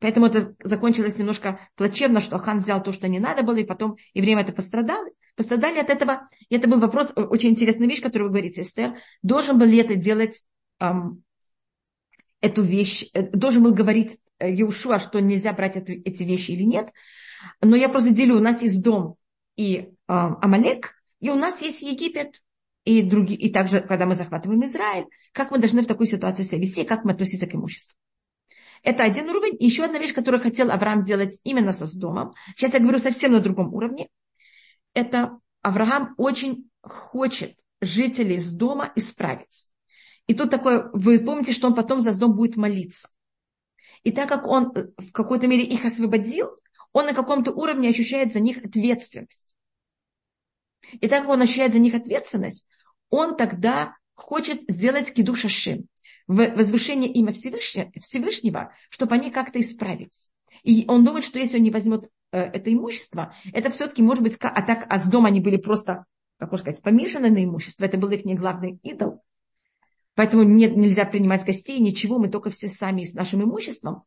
Поэтому это закончилось немножко плачевно, что Хан взял то, что не надо было, и потом евреям это пострадали. Пострадали от этого. И это был вопрос, очень интересная вещь, которую вы говорите, Эстер. Должен был ли это делать эм, эту вещь, э, должен был говорить Еушуа, что нельзя брать эту, эти вещи или нет. Но я просто делю, у нас есть дом и э, Амалек, и у нас есть Египет, и, другие, и также, когда мы захватываем Израиль, как мы должны в такой ситуации себя вести, как мы относимся к имуществу. Это один уровень. И еще одна вещь, которую хотел Авраам сделать именно со с домом. Сейчас я говорю совсем на другом уровне. Это Авраам очень хочет жителей с дома исправить. И тут такое, вы помните, что он потом за дом будет молиться. И так как он э, в какой-то мере их освободил, он на каком-то уровне ощущает за них ответственность. И так как он ощущает за них ответственность, он тогда хочет сделать киду шашим, возвышение имя Всевышнего, Всевышнего, чтобы они как-то исправились. И он думает, что если он не возьмет э, это имущество, это все-таки может быть, а так, а с дома они были просто, как можно сказать, помешаны на имущество, это был их не главный идол, Поэтому нет, нельзя принимать гостей, ничего, мы только все сами с нашим имуществом.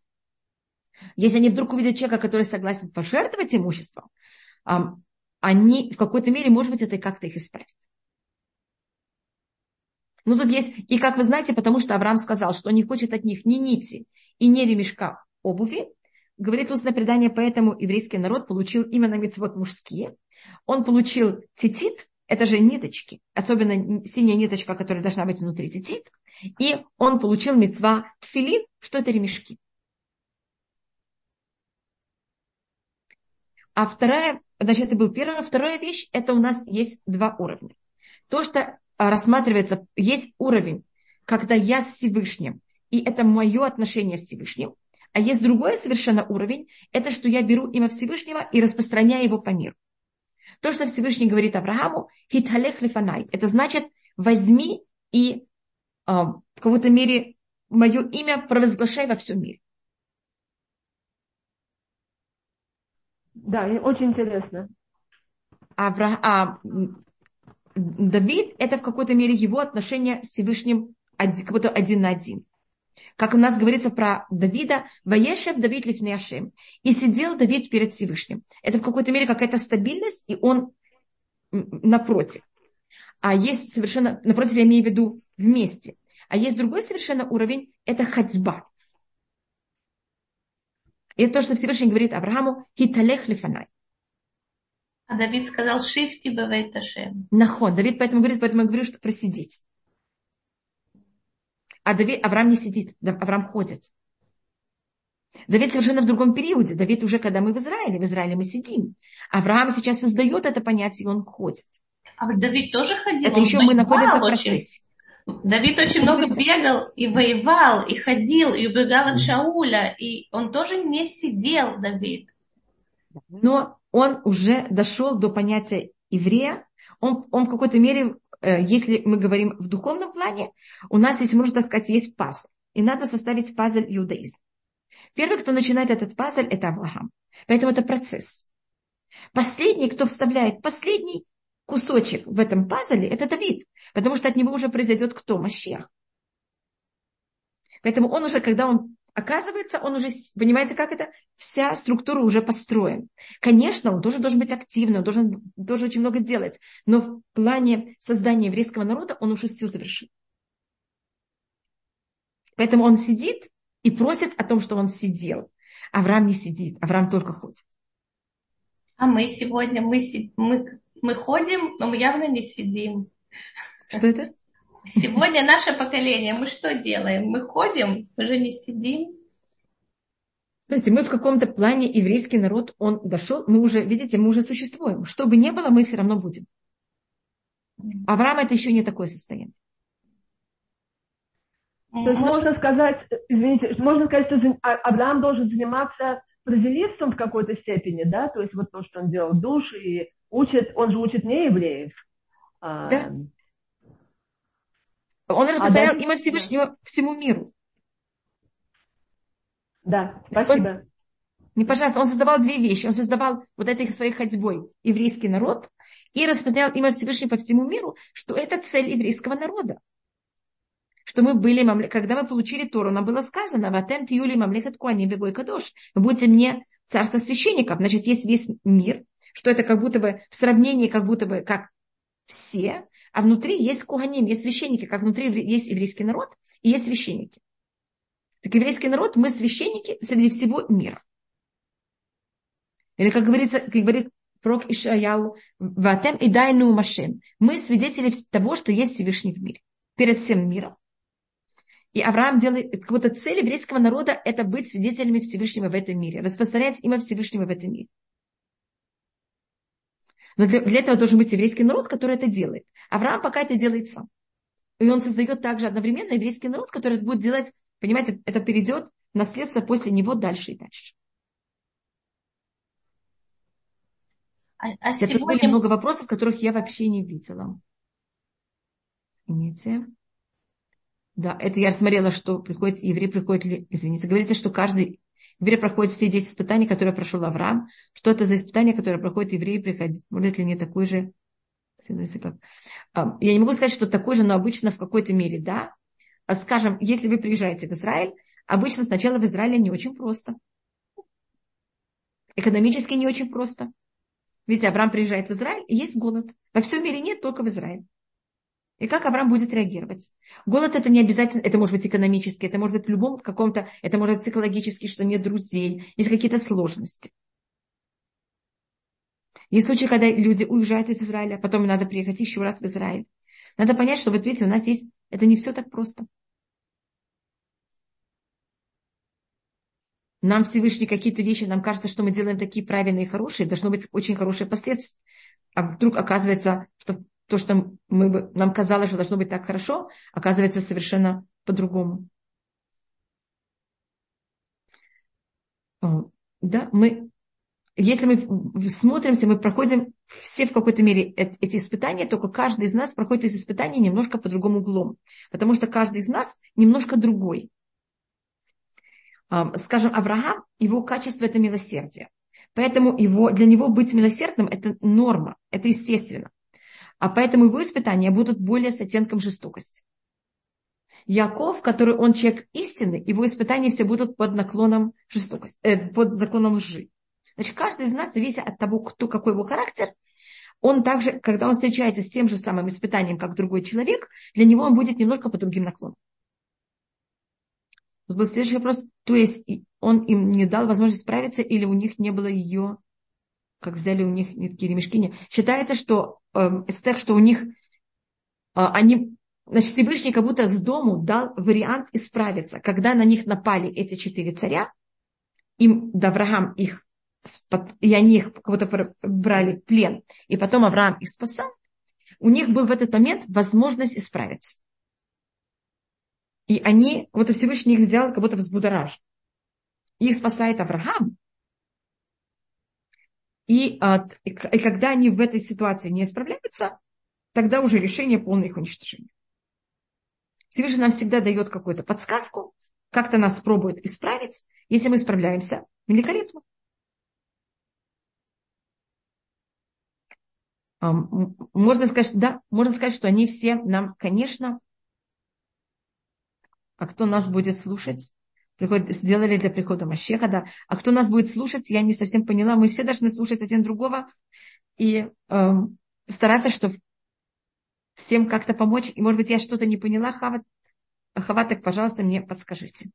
Если они вдруг увидят человека, который согласен пожертвовать имуществом, они в какой-то мере, может быть, это как-то их исправит. Ну, тут есть, и как вы знаете, потому что Авраам сказал, что он не хочет от них ни нити и ни ремешка обуви, говорит устное предание, поэтому еврейский народ получил именно мецвод мужские. Он получил титит, это же ниточки, особенно синяя ниточка, которая должна быть внутри тетит. И он получил мецва тфилин, что это ремешки. А вторая, значит, это был первая. Вторая вещь, это у нас есть два уровня. То, что рассматривается, есть уровень, когда я с Всевышним, и это мое отношение с Всевышним. А есть другой совершенно уровень, это что я беру имя Всевышнего и распространяю его по миру. То, что Всевышний говорит Аврааму, хиталех лифанай, это значит возьми и э, в какой-то мере мое имя провозглашай во всем мире. Да, очень интересно. Авра... А Давид это в какой-то мере его отношение с Всевышним как будто один на один. Как у нас говорится про Давида, Ваешев Давид Лифнеашем. И сидел Давид перед Всевышним. Это в какой-то мере какая-то стабильность, и он напротив. А есть совершенно, напротив, я имею в виду вместе. А есть другой совершенно уровень, это ходьба. И это то, что Всевышний говорит Аврааму, хиталех лифанай. А Давид сказал, шифти бывает Ашем. Наход. Давид поэтому говорит, поэтому я говорю, что просидеть. А Давид, Авраам не сидит, Авраам ходит. Давид совершенно в другом периоде. Давид уже, когда мы в Израиле, в Израиле мы сидим. Авраам сейчас создает это понятие, и он ходит. А вот Давид тоже ходил? Это еще мы находимся в процессе. Давид очень много бегал и воевал, и ходил, и убегал от Шауля, и он тоже не сидел, Давид. Но он уже дошел до понятия еврея, он, он в какой-то мере Э, если мы говорим в духовном плане, у нас, если можно сказать, есть пазл. И надо составить пазл иудаизм. Первый, кто начинает этот пазл, это Авраам. Поэтому это процесс. Последний, кто вставляет последний кусочек в этом пазле, это Давид, потому что от него уже произойдет кто? Мащех. Поэтому он уже, когда он оказывается, он уже, понимаете, как это? Вся структура уже построена. Конечно, он тоже должен быть активным, он должен, должен очень много делать, но в плане создания еврейского народа он уже все завершил. Поэтому он сидит и просит о том, что он сидел. Авраам не сидит, Авраам только ходит. А мы сегодня, мы, мы мы ходим, но мы явно не сидим. Что это? Сегодня наше поколение, мы что делаем? Мы ходим, мы же не сидим. Смотрите, мы в каком-то плане еврейский народ, он дошел, мы уже, видите, мы уже существуем. Что бы ни было, мы все равно будем. Авраам это еще не такое состояние. То есть можно сказать, извините, можно сказать, что а, Авраам должен заниматься бразилийством в какой-то степени, да, то есть вот то, что он делал душ и учит, он же учит не евреев. А, да. Он распространял а имя Всевышнего да. всему миру. Да, спасибо. Он, не, пожалуйста, он создавал две вещи. Он создавал вот этой своей ходьбой еврейский народ и распространял имя Всевышнего по всему миру, что это цель еврейского народа. Что мы были, когда мы получили Тору, нам было сказано, «Ватем тиюли мамлехат куани бегой кадош». Вы будете мне царство священников. Значит, есть весь мир, что это как будто бы в сравнении, как будто бы как все, а внутри есть куганим, есть священники, как внутри есть еврейский народ и есть священники. Так еврейский народ, мы священники среди всего мира. Или, как говорится, как говорит пророк Ишаяу, «Ватем и дайну машем». Мы свидетели того, что есть Всевышний в мире. Перед всем миром. И Авраам делает, как будто цель еврейского народа – это быть свидетелями Всевышнего в этом мире, распространять имя Всевышнего в этом мире. Но для, для этого должен быть еврейский народ, который это делает. Авраам пока это делает сам. И он создает также одновременно еврейский народ, который это будет делать, понимаете, это перейдет наследство после него дальше и дальше. А, а сегодня... Это были много вопросов, которых я вообще не видела. Извините. Да, это я смотрела, что приходит, еврей приходит, извините, говорится, что каждый еврей проходит все 10 испытаний, которые прошел Авраам. Что это за испытания, которые проходит еврей, приходит, будет ли не такой же, как, я не могу сказать, что такой же, но обычно в какой-то мере, да. А скажем, если вы приезжаете в Израиль, обычно сначала в Израиле не очень просто. Экономически не очень просто. Видите, Авраам приезжает в Израиль, и есть голод. Во всем мире нет, только в Израиле. И как Авраам будет реагировать? Голод это не обязательно, это может быть экономически, это может быть в любом каком-то, это может быть психологически, что нет друзей, есть какие-то сложности. Есть случаи, когда люди уезжают из Израиля, потом надо приехать еще раз в Израиль. Надо понять, что вот видите, у нас есть, это не все так просто. Нам Всевышний какие-то вещи, нам кажется, что мы делаем такие правильные и хорошие, должно быть очень хорошие последствия. А вдруг оказывается, что то, что мы нам казалось, что должно быть так хорошо, оказывается совершенно по-другому. Да, мы, если мы смотримся, мы проходим все в какой-то мере эти испытания, только каждый из нас проходит эти испытания немножко по другому углом, потому что каждый из нас немножко другой. Скажем, Авраам, его качество – это милосердие. Поэтому его, для него быть милосердным – это норма, это естественно а поэтому его испытания будут более с оттенком жестокости. Яков, который он человек истины, его испытания все будут под наклоном жестокости, э, под законом лжи. Значит, каждый из нас, зависит от того, кто, какой его характер, он также, когда он встречается с тем же самым испытанием, как другой человек, для него он будет немножко по другим наклонам. Тут был следующий вопрос. То есть он им не дал возможность справиться или у них не было ее как взяли у них такие ремешки. Не. Считается, что Эстер, что у них э, они, значит, Всевышний как будто с дому дал вариант исправиться. Когда на них напали эти четыре царя, им, да, Авраам их, и они их как будто брали плен, и потом Авраам их спасал, у них был в этот момент возможность исправиться. И они, вот Всевышний их взял, как будто взбудораж. Их спасает Авраам, и, а, и когда они в этой ситуации не справляются, тогда уже решение полное их уничтожения. Всевышний нам всегда дает какую-то подсказку, как-то нас пробует исправить. Если мы справляемся, великолепно. можно сказать, да, можно сказать, что они все нам, конечно, а кто нас будет слушать? Приход, сделали для прихода Машеха, да. А кто нас будет слушать, я не совсем поняла. Мы все должны слушать один другого и э, стараться, чтобы всем как-то помочь. И, может быть, я что-то не поняла, Хава, Хава, так, пожалуйста, мне подскажите.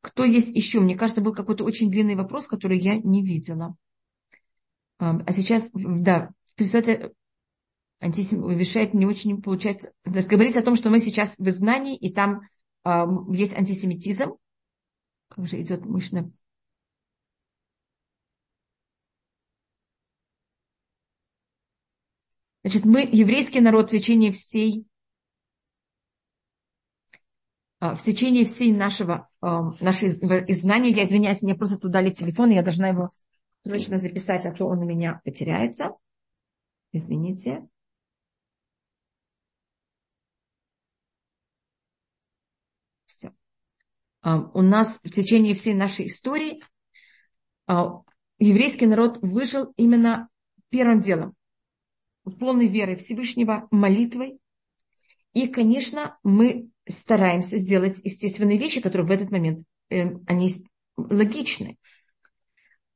Кто есть еще? Мне кажется, был какой-то очень длинный вопрос, который я не видела. А сейчас, да, писатель антисем... вешает не очень получается. Говорится о том, что мы сейчас в изгнании, и там э, есть антисемитизм. Как же идет мощно. Значит, мы, еврейский народ, в течение всей а, в течение всей нашего, нашей изгнания, я извиняюсь, мне просто туда дали телефон, я должна его срочно записать, а то он у меня потеряется. Извините. Все. У нас в течение всей нашей истории а, еврейский народ выжил именно первым делом. Полной верой Всевышнего, молитвой. И, конечно, мы стараемся сделать естественные вещи, которые в этот момент, э, они логичны.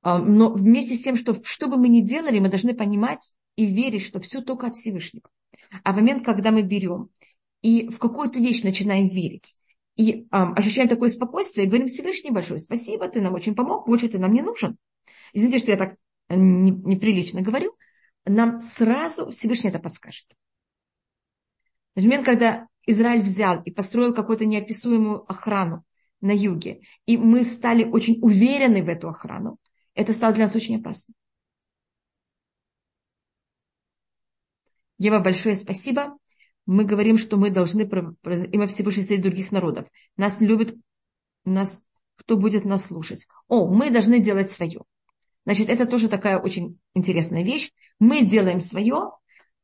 А, но вместе с тем, что что бы мы ни делали, мы должны понимать и верить, что все только от Всевышнего. А в момент, когда мы берем и в какую-то вещь начинаем верить, и а, ощущаем такое спокойствие, и говорим Всевышний большое спасибо, ты нам очень помог, больше ты нам не нужен. Извините, что я так неприлично говорю, нам сразу Всевышний это подскажет. Например, когда Израиль взял и построил какую-то неописуемую охрану на юге, и мы стали очень уверены в эту охрану, это стало для нас очень опасно. Ева, большое спасибо. Мы говорим, что мы должны имя Всевышний среди других народов. Нас любят, нас, кто будет нас слушать. О, мы должны делать свое. Значит, это тоже такая очень интересная вещь. Мы делаем свое,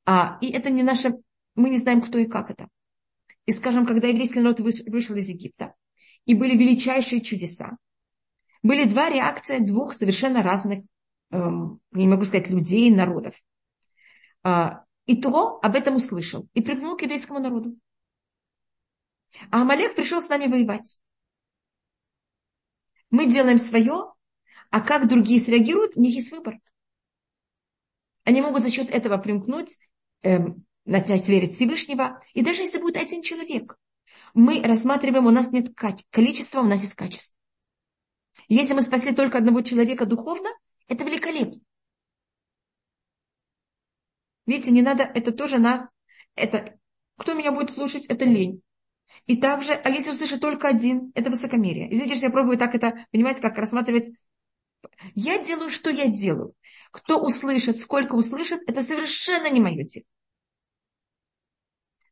а, и это не наше, мы не знаем, кто и как это. И скажем, когда еврейский народ вышел из Египта, и были величайшие чудеса, были два реакции двух совершенно разных, эм, не могу сказать, людей, народов. И то об этом услышал и прыгнул к еврейскому народу. А Амалек пришел с нами воевать. Мы делаем свое, а как другие среагируют, у них есть выбор. Они могут за счет этого примкнуть эм, начать верить Всевышнего. И даже если будет один человек, мы рассматриваем, у нас нет количества, у нас есть качество. Если мы спасли только одного человека духовно, это великолепно. Видите, не надо, это тоже нас, это, кто меня будет слушать, это лень. И также, а если услышит только один, это высокомерие. Извините, что я пробую так это, понимаете, как рассматривать. Я делаю, что я делаю. Кто услышит, сколько услышит, это совершенно не мое дело.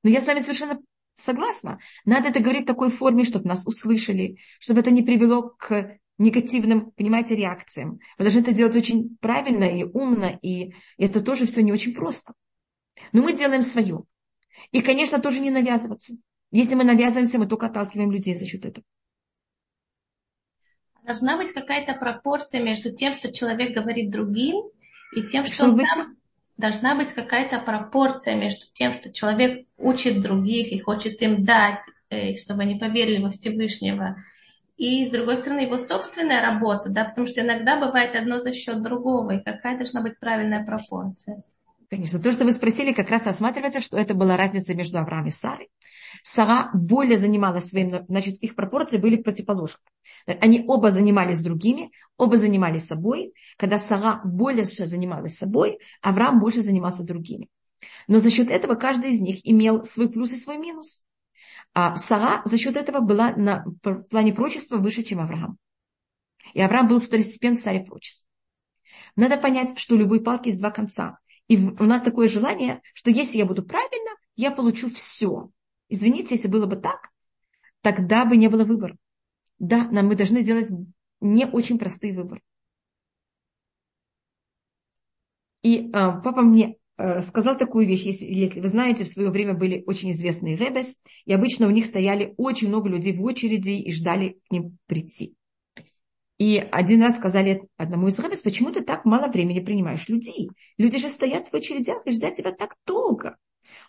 Но я с вами совершенно согласна. Надо это говорить в такой форме, чтобы нас услышали, чтобы это не привело к негативным, понимаете, реакциям. Мы должны это делать очень правильно и умно, и это тоже все не очень просто. Но мы делаем свое. И, конечно, тоже не навязываться. Если мы навязываемся, мы только отталкиваем людей за счет этого. Должна быть какая-то пропорция между тем, что человек говорит другим, и тем, что, что он там должна быть какая-то пропорция между тем, что человек учит других и хочет им дать, э, чтобы они поверили во Всевышнего, и, с другой стороны, его собственная работа, да, потому что иногда бывает одно за счет другого, и какая должна быть правильная пропорция. Конечно. То, что вы спросили, как раз рассматривается, что это была разница между Авраамом и Сарой. Сара более занималась своим, значит, их пропорции были противоположны. Они оба занимались другими, оба занимались собой. Когда Сара больше занималась собой, Авраам больше занимался другими. Но за счет этого каждый из них имел свой плюс и свой минус. А Сара за счет этого была на в плане прочества выше, чем Авраам. И Авраам был второстепенный царь прочества. Надо понять, что у любой палки есть два конца. И у нас такое желание, что если я буду правильно, я получу все. Извините, если было бы так, тогда бы не было выбора. Да, нам мы должны делать не очень простые выборы. И э, папа мне сказал такую вещь, если, если вы знаете, в свое время были очень известные ребес, и обычно у них стояли очень много людей в очереди и ждали к ним прийти. И один раз сказали одному из рабис, почему ты так мало времени принимаешь людей? Люди же стоят в очередях и ждят тебя так долго.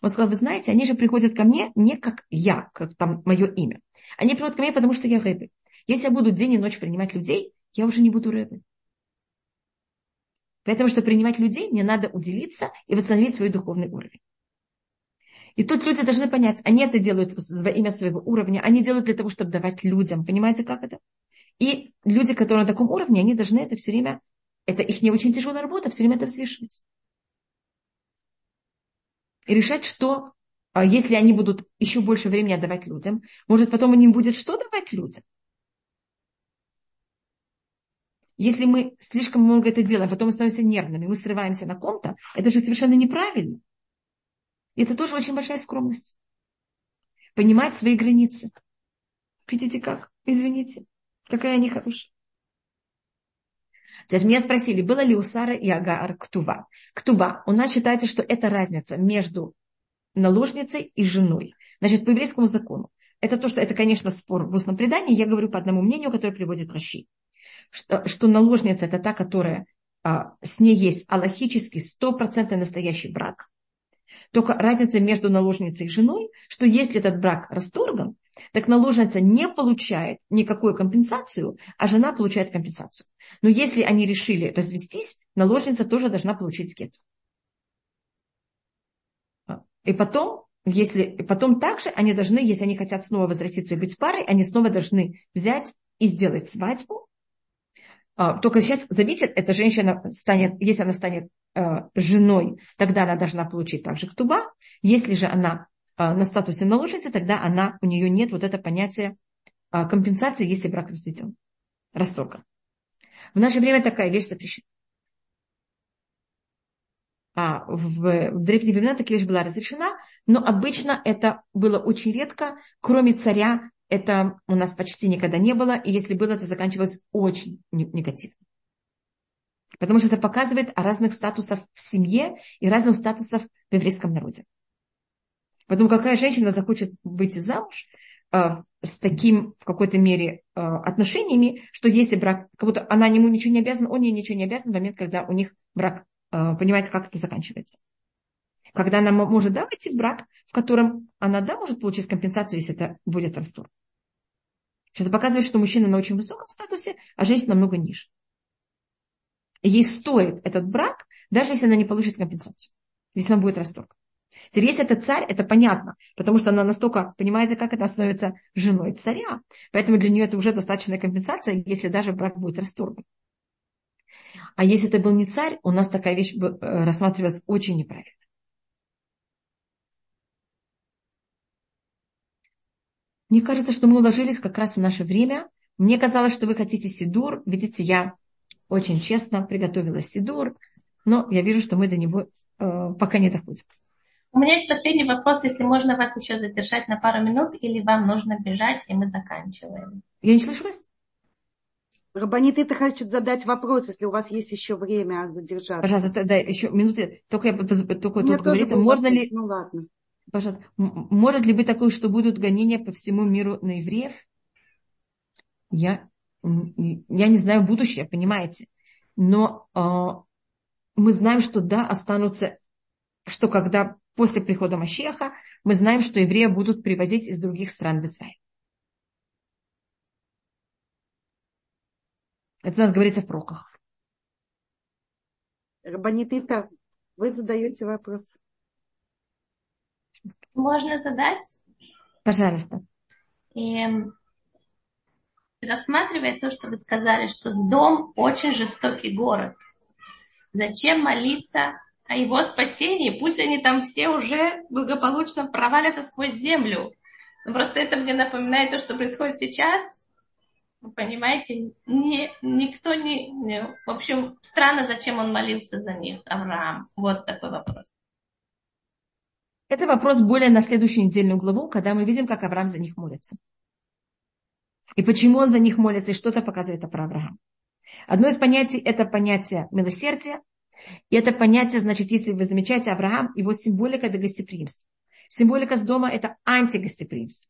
Он сказал, вы знаете, они же приходят ко мне не как я, как там мое имя. Они приходят ко мне, потому что я рэбби. Если я буду день и ночь принимать людей, я уже не буду рэбби. Поэтому, чтобы принимать людей, мне надо уделиться и восстановить свой духовный уровень. И тут люди должны понять, они это делают во имя своего уровня, они делают для того, чтобы давать людям. Понимаете, как это? И люди, которые на таком уровне, они должны это все время, это их не очень тяжелая работа, все время это взвешивать. И решать, что, а, если они будут еще больше времени отдавать людям, может, потом им будет что давать людям? Если мы слишком много это делаем, потом мы становимся нервными, мы срываемся на ком-то, это же совершенно неправильно. И это тоже очень большая скромность. Понимать свои границы. Видите как? Извините. Какая они хорошая. Даже меня спросили, было ли у Сары и Агар ктува. Ктува. У нас считается, что это разница между наложницей и женой. Значит, по еврейскому закону. Это то, что это, конечно, спор в устном предании. Я говорю по одному мнению, которое приводит Раши. Что, что наложница это та, которая а, с ней есть аллахический стопроцентный настоящий брак. Только разница между наложницей и женой, что если этот брак расторган, так наложница не получает никакую компенсацию, а жена получает компенсацию. Но если они решили развестись, наложница тоже должна получить скет. И потом, если, и потом также они должны, если они хотят снова возвратиться и быть парой, они снова должны взять и сделать свадьбу. А, только сейчас зависит, эта женщина станет, если она станет э, женой, тогда она должна получить также ктуба. Если же она а, на статусе наложницы, тогда она, у нее нет вот это понятие а, компенсации, если брак разведен, расторган. В наше время такая вещь запрещена. А в, в древние времена такая вещь была разрешена, но обычно это было очень редко, кроме царя, это у нас почти никогда не было, и если было, это заканчивалось очень негативно. Потому что это показывает о разных статусах в семье и разных статусах в еврейском народе. Поэтому какая женщина захочет выйти замуж э, с таким, в какой-то мере, э, отношениями, что если брак, как будто она ему ничего не обязана, он ей ничего не обязан в момент, когда у них брак, э, понимаете, как это заканчивается. Когда она может, да, войти в брак, в котором она, да, может получить компенсацию, если это будет расторг. Это показывает, что мужчина на очень высоком статусе, а женщина намного ниже. Ей стоит этот брак, даже если она не получит компенсацию, если он будет расторг. Теперь, если это царь, это понятно, потому что она настолько, понимаете, как это становится женой царя. Поэтому для нее это уже достаточная компенсация, если даже брак будет расторгнут. А если это был не царь, у нас такая вещь э, рассматривалась очень неправильно. Мне кажется, что мы уложились как раз в наше время. Мне казалось, что вы хотите сидур. Видите, я очень честно приготовила сидур, но я вижу, что мы до него э, пока не доходим. У меня есть последний вопрос, если можно вас еще задержать на пару минут, или вам нужно бежать, и мы заканчиваем. Я не слышу вас. Рабанит, это хочет задать вопрос, если у вас есть еще время задержаться. Пожалуйста, да, еще минуты. Только, я, только тут говорится, можно ли... Ну ладно. Пожалуйста, может ли быть такое, что будут гонения по всему миру на евреев? Я, я не знаю будущее, понимаете. Но э, мы знаем, что да, останутся, что когда после прихода Машеха мы знаем, что евреи будут привозить из других стран в Израиль. Это у нас говорится в проках. Рабанитита, вы задаете вопрос. Можно задать? Пожалуйста. И рассматривая то, что вы сказали, что с дом очень жестокий город. Зачем молиться о его спасении. Пусть они там все уже благополучно провалятся сквозь землю. Но просто это мне напоминает то, что происходит сейчас. Вы понимаете, не, никто не, не... В общем, странно, зачем он молился за них, Авраам. Вот такой вопрос. Это вопрос более на следующую недельную главу, когда мы видим, как Авраам за них молится. И почему он за них молится, и что-то показывает про Авраама. Одно из понятий – это понятие милосердия, и это понятие, значит, если вы замечаете, Авраам, его символика – это гостеприимство. Символика с дома – это антигостеприимство.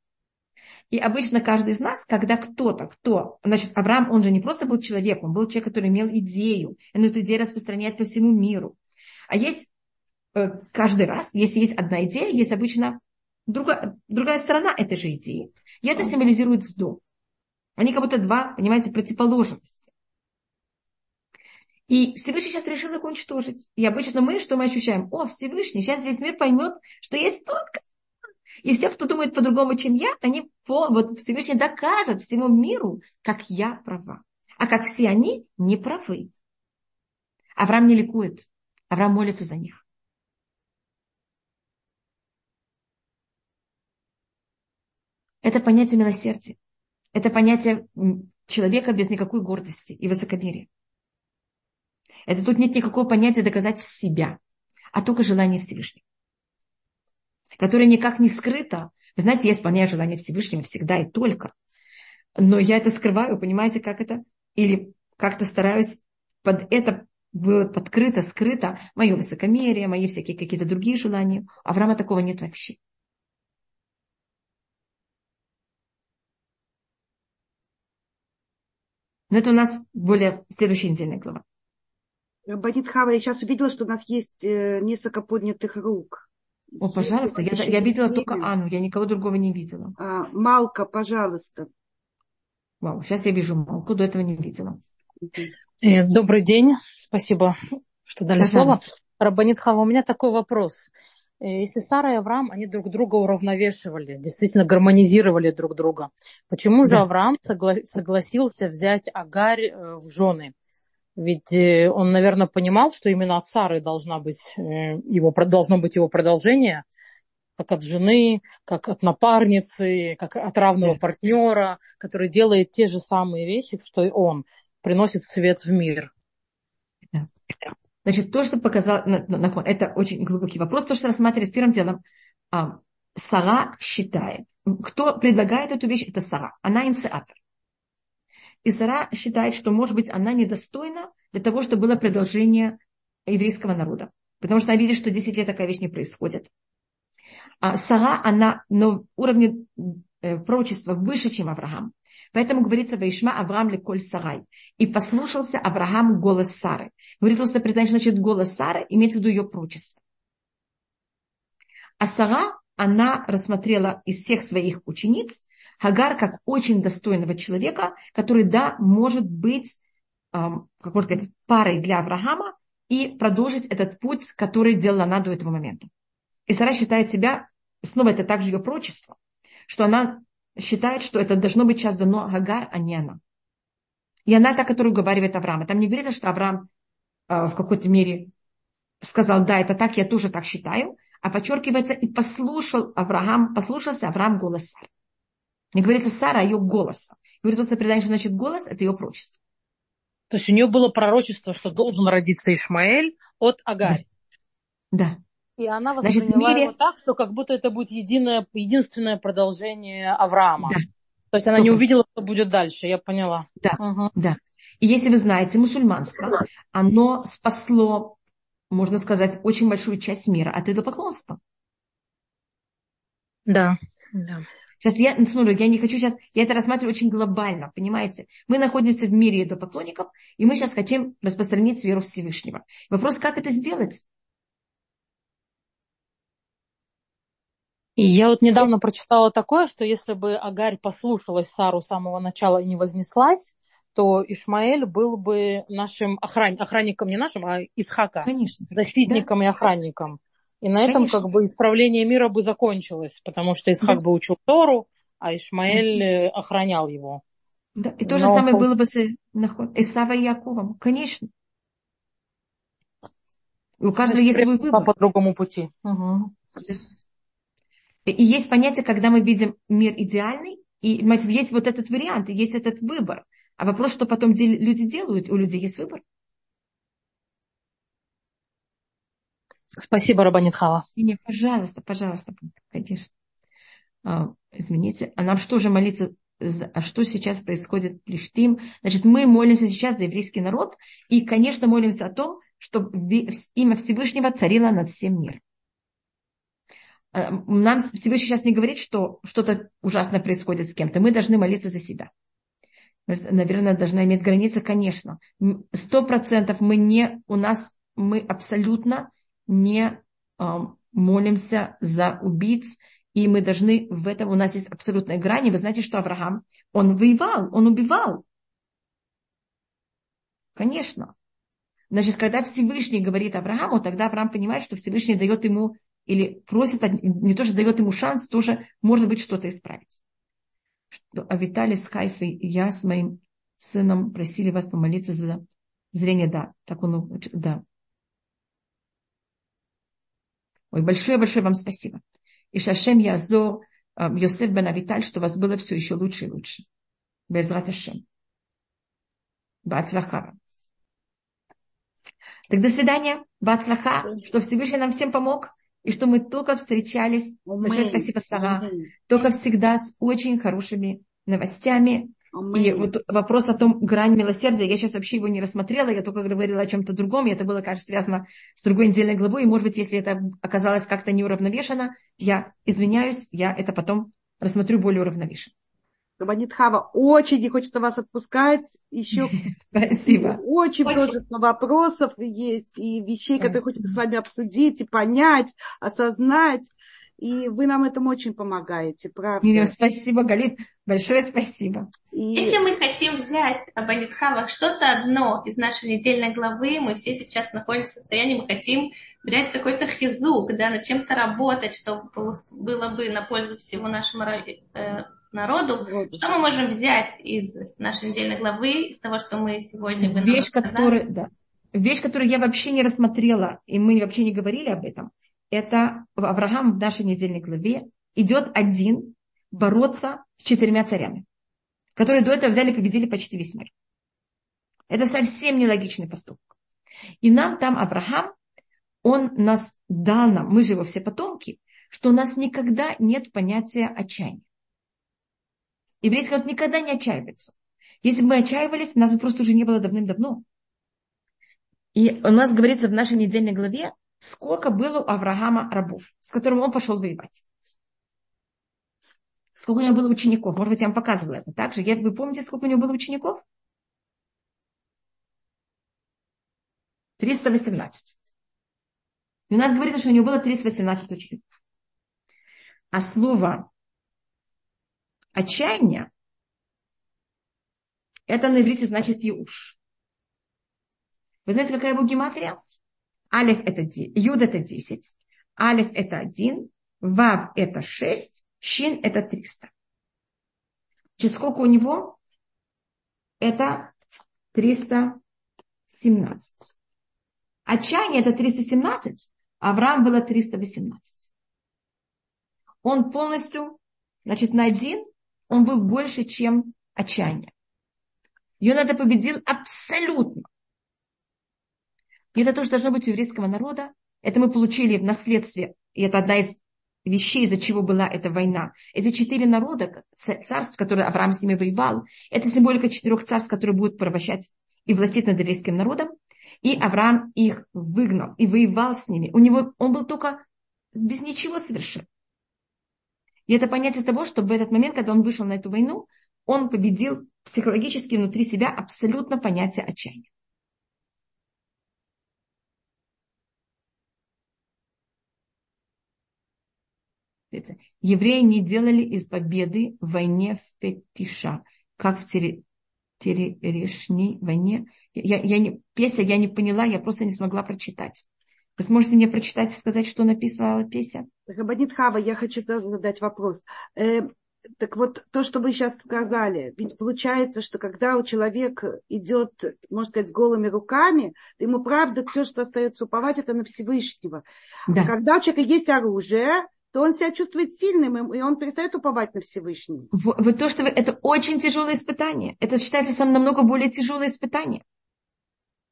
И обычно каждый из нас, когда кто-то, кто, значит, Авраам, он же не просто был человек, он был человек, который имел идею, и эту идею распространяет по всему миру. А есть каждый раз, если есть одна идея, есть обычно другая, другая сторона этой же идеи. И это символизирует зду. Они как будто два, понимаете, противоположности. И Всевышний сейчас решил их уничтожить. И обычно мы, что мы ощущаем? О, Всевышний, сейчас весь мир поймет, что есть только и все, кто думает по-другому, чем я, они по, вот Всевышний докажет всему миру, как я права. А как все они не правы. Авраам не ликует. Авраам молится за них. Это понятие милосердия. Это понятие человека без никакой гордости и высокомерия. Это тут нет никакого понятия доказать себя, а только желание Всевышнего которое никак не скрыто. Вы знаете, я исполняю желание Всевышнего всегда и только. Но я это скрываю, понимаете, как это? Или как-то стараюсь под это было подкрыто, скрыто мое высокомерие, мои всякие какие-то другие желания. Авраама такого нет вообще. Но это у нас более следующая недельная глава. Банит Хава, я сейчас увидела, что у нас есть э, несколько поднятых рук. О, пожалуйста, я, я видела только Анну, я никого другого не видела. А, Малка, пожалуйста. Вау, сейчас я вижу Малку, до этого не видела. Э, добрый день, спасибо, что дали пожалуйста. слово. Рабанит Хава, у меня такой вопрос. Э, если Сара и Авраам, они друг друга уравновешивали, действительно гармонизировали друг друга, почему же да. Авраам согла- согласился взять Агарь э, в жены? Ведь э, он, наверное, понимал, что именно от Сары должна быть его, должно быть его продолжение, как от жены, как от напарницы, как от равного партнера, который делает те же самые вещи, что и он, приносит свет в мир. Значит, то, что показал Нахон, это очень глубокий вопрос. То, что рассматривает первым делом, а, Сара считает. Кто предлагает эту вещь, это Сара. Она инициатор. И Сара считает, что, может быть, она недостойна для того, чтобы было продолжение еврейского народа. Потому что она видит, что 10 лет такая вещь не происходит. А Сара, она на уровне э, пророчества выше, чем Авраам. Поэтому говорится Ваишма Авраам леколь Сарай. И послушался Авраам голос Сары. Говорит просто предание, значит, голос Сары, имеется в виду ее пророчество. А Сара, она рассмотрела из всех своих учениц Хагар как очень достойного человека, который, да, может быть, эм, как можно сказать, парой для Авраама и продолжить этот путь, который делала она до этого момента. И Сара считает себя, снова это также ее прочество, что она считает, что это должно быть сейчас дано Хагар, а не она. И она та, которая уговаривает Авраама. Там не говорится, что Авраам э, в какой-то мере сказал, да, это так, я тоже так считаю, а подчеркивается, и послушал Авраам, послушался Авраам голос Сары. Не говорится Сара, а ее голоса. Говорит просто предание, что значит голос, это ее пророчество. То есть у нее было пророчество, что должен родиться Ишмаэль от Агарь. Да. И она восприняла Значит, мире... его так, что как будто это будет единое, единственное продолжение Авраама. Да. То есть она не увидела, что будет дальше, я поняла. Да, угу. да. И если вы знаете, мусульманство, оно спасло, можно сказать, очень большую часть мира от идолопоклонства. Да, да. Сейчас я смотрю, я не хочу сейчас, я это рассматриваю очень глобально, понимаете? Мы находимся в мире идолопоклонников, и мы сейчас хотим распространить веру Всевышнего. Вопрос, как это сделать? И я вот недавно Здесь... прочитала такое, что если бы Агарь послушалась Сару с самого начала и не вознеслась, то Ишмаэль был бы нашим охран... охранником, не нашим, а Исхака. Конечно. Защитником да. и охранником. И на этом Конечно. как бы исправление мира бы закончилось, потому что Исхак да. бы учил Тору, а Ишмаэль да. охранял его. Да, и то Но... же самое было бы с Исава и Яковом. Конечно. И у каждого есть свой выбор. По другому пути. Угу. И есть понятие, когда мы видим мир идеальный, и есть вот этот вариант, есть этот выбор. А вопрос, что потом люди делают, у людей есть выбор. Спасибо, Рабанитхава. Не, пожалуйста, пожалуйста, конечно. А, извините, а нам что же молиться, а что сейчас происходит в Плештим? Значит, мы молимся сейчас за еврейский народ и, конечно, молимся о том, чтобы имя Всевышнего царило над всем миром. Э, нам Всевышний сейчас не говорит, что что-то ужасное происходит с кем-то. Мы должны молиться за себя. Наверное, должна иметь границы, конечно. Сто процентов мы не, у нас, мы абсолютно не э, молимся за убийц, и мы должны в этом, у нас есть абсолютная грань. Вы знаете, что Авраам, он воевал, он убивал. Конечно. Значит, когда Всевышний говорит Аврааму, тогда Авраам понимает, что Всевышний дает ему или просит, не то, что дает ему шанс, тоже может быть что-то исправить. Что, а Виталий с Хайфой и я с моим сыном просили вас помолиться за зрение, да, так он, да. Ой, большое-большое вам спасибо. И Шашем Язо, э, Йосеф Бен Авиталь, что у вас было все еще лучше и лучше. Без Раташем. Бацлахара. Так до свидания. Бацлаха, что Всевышний нам всем помог. И что мы только встречались. Большое спасибо, Сара. Только всегда с очень хорошими новостями. И вот вопрос о том грань милосердия, я сейчас вообще его не рассмотрела, я только говорила о чем-то другом, и это было, кажется, связано с другой недельной главой, и, может быть, если это оказалось как-то неуравновешено, я извиняюсь, я это потом рассмотрю более уравновешенно. Рабанит Хава, очень не хочется вас отпускать. Еще Спасибо. Очень, очень множество вопросов есть и вещей, которые хочется с вами обсудить и понять, осознать. И вы нам этому очень помогаете, правда. Мира, спасибо, Галит. Большое спасибо. И... Если мы хотим взять об Анитхавах что-то одно из нашей недельной главы, мы все сейчас находимся в состоянии, мы хотим взять какой-то хизук, да, над чем-то работать, чтобы было бы на пользу всего нашему народу. Что мы можем взять из нашей недельной главы, из того, что мы сегодня вы Вещь, которая, да. Вещь, которую я вообще не рассмотрела, и мы вообще не говорили об этом, это Авраам в нашей недельной главе идет один бороться с четырьмя царями, которые до этого взяли и победили почти весь мир. Это совсем нелогичный поступок. И нам там Авраам, он нас дал нам, мы же его все потомки, что у нас никогда нет понятия отчаяния. Еврейский народ никогда не отчаивается. Если бы мы отчаивались, нас бы просто уже не было давным-давно. И у нас говорится в нашей недельной главе, сколько было у Авраама рабов, с которым он пошел воевать. Сколько у него было учеников. Может быть, я вам показывала это. Также, вы помните, сколько у него было учеников? 318. И у нас говорится, что у него было 318 учеников. А слово отчаяние, это на иврите значит Юш. Вы знаете, какая его гематрия? Алиф это Юд это 10, Алиф это 1, Вав это 6, Шин это 300. Значит, сколько у него? Это 317. Отчаяние это 317, а Авраам было 318. Он полностью, значит, на один он был больше, чем отчаяние. Ее надо победил абсолютно. И это тоже должно быть у еврейского народа. Это мы получили в наследстве. И это одна из вещей, из-за чего была эта война. Эти четыре народа, царств, которые Авраам с ними воевал, это символика четырех царств, которые будут порабощать и властить над еврейским народом. И Авраам их выгнал и воевал с ними. У него, он был только без ничего совершенно. И это понятие того, что в этот момент, когда он вышел на эту войну, он победил психологически внутри себя абсолютно понятие отчаяния. Евреи не делали из победы в войне фетиша, как в Терешней войне. Я, я не, Песя я не поняла, я просто не смогла прочитать. Вы сможете мне прочитать и сказать, что написала Песя? Рабанит Хава, я хочу задать вопрос. Э, так вот, то, что вы сейчас сказали, ведь получается, что когда у человека идет, можно сказать, с голыми руками, ему правда все, что остается уповать, это на Всевышнего. Да. А когда у человека есть оружие, то он себя чувствует сильным, и он перестает уповать на Всевышнего. Вот то, что вы, это очень тяжелое испытание. Это считается самым намного более тяжелое испытание.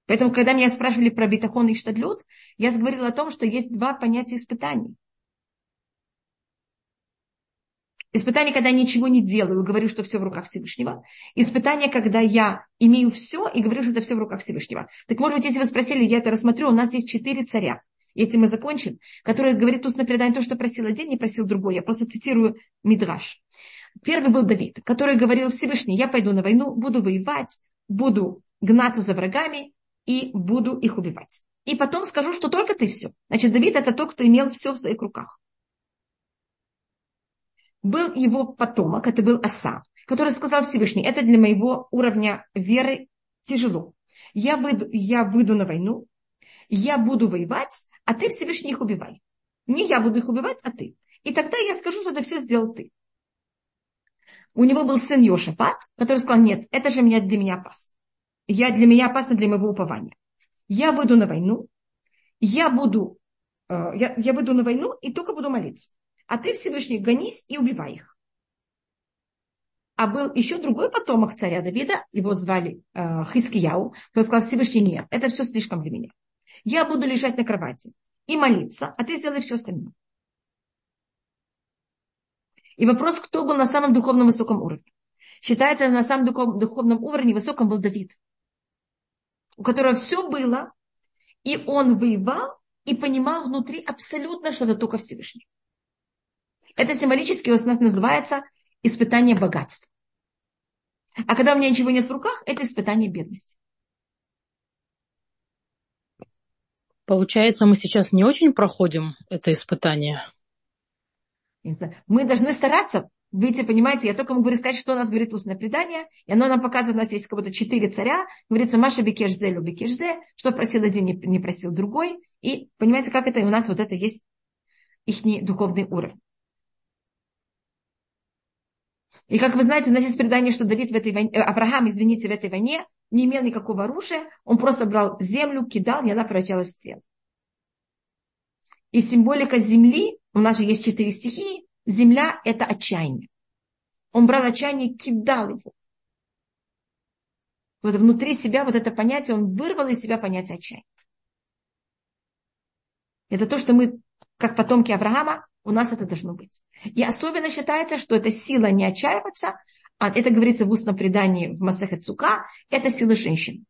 Поэтому, когда меня спрашивали про битахон и штадлют, я говорила о том, что есть два понятия испытаний. Испытание, когда я ничего не делаю, говорю, что все в руках Всевышнего. Испытание, когда я имею все и говорю, что это все в руках Всевышнего. Так может быть, если вы спросили, я это рассмотрю, у нас есть четыре царя. и этим мы закончим, который говорит устное предание, то, что просил один, не просил другой. Я просто цитирую Мидраш. Первый был Давид, который говорил Всевышний, я пойду на войну, буду воевать, буду гнаться за врагами и буду их убивать. И потом скажу, что только ты все. Значит, Давид это тот, кто имел все в своих руках. Был его потомок, это был Аса, который сказал Всевышний, это для моего уровня веры тяжело. Я выйду, я выйду на войну, я буду воевать, а ты Всевышний их убивай. Не я буду их убивать, а ты. И тогда я скажу, что это все сделал ты. У него был сын Йошафат, который сказал, нет, это же для меня опасно. Я для меня опасно для моего упования. Я выйду на войну, я буду, э, я, я выйду на войну и только буду молиться. А ты, Всевышний, гонись и убивай их. А был еще другой потомок царя Давида, его звали э, Хискияу, который сказал Всевышний, нет, это все слишком для меня. Я буду лежать на кровати и молиться, а ты сделай все остальное. И вопрос, кто был на самом духовном высоком уровне. Считается, на самом духовном уровне высоком был Давид, у которого все было, и он воевал и понимал внутри абсолютно, что это только Всевышний. Это символически у нас называется испытание богатства. А когда у меня ничего нет в руках, это испытание бедности. Получается, мы сейчас не очень проходим это испытание. Мы должны стараться выйти, понимаете, я только могу сказать, что у нас говорит устное предание, и оно нам показывает, у нас есть как будто четыре царя, говорится, Маша Бекешзе, Любекешзе, что просил один, не просил другой, и понимаете, как это у нас вот это есть их духовный уровень. И как вы знаете, у нас есть предание, что Давид в этой войне, э, Авраам, извините, в этой войне не имел никакого оружия, он просто брал землю, кидал, и она превращалась в стрел. И символика земли, у нас же есть четыре стихии, земля – это отчаяние. Он брал отчаяние, кидал его. Вот внутри себя вот это понятие, он вырвал из себя понятие отчаяния. Это то, что мы, как потомки Авраама, у нас это должно быть. И особенно считается, что это сила не отчаиваться, а это говорится в устном предании в Масахе Цука, это сила женщин.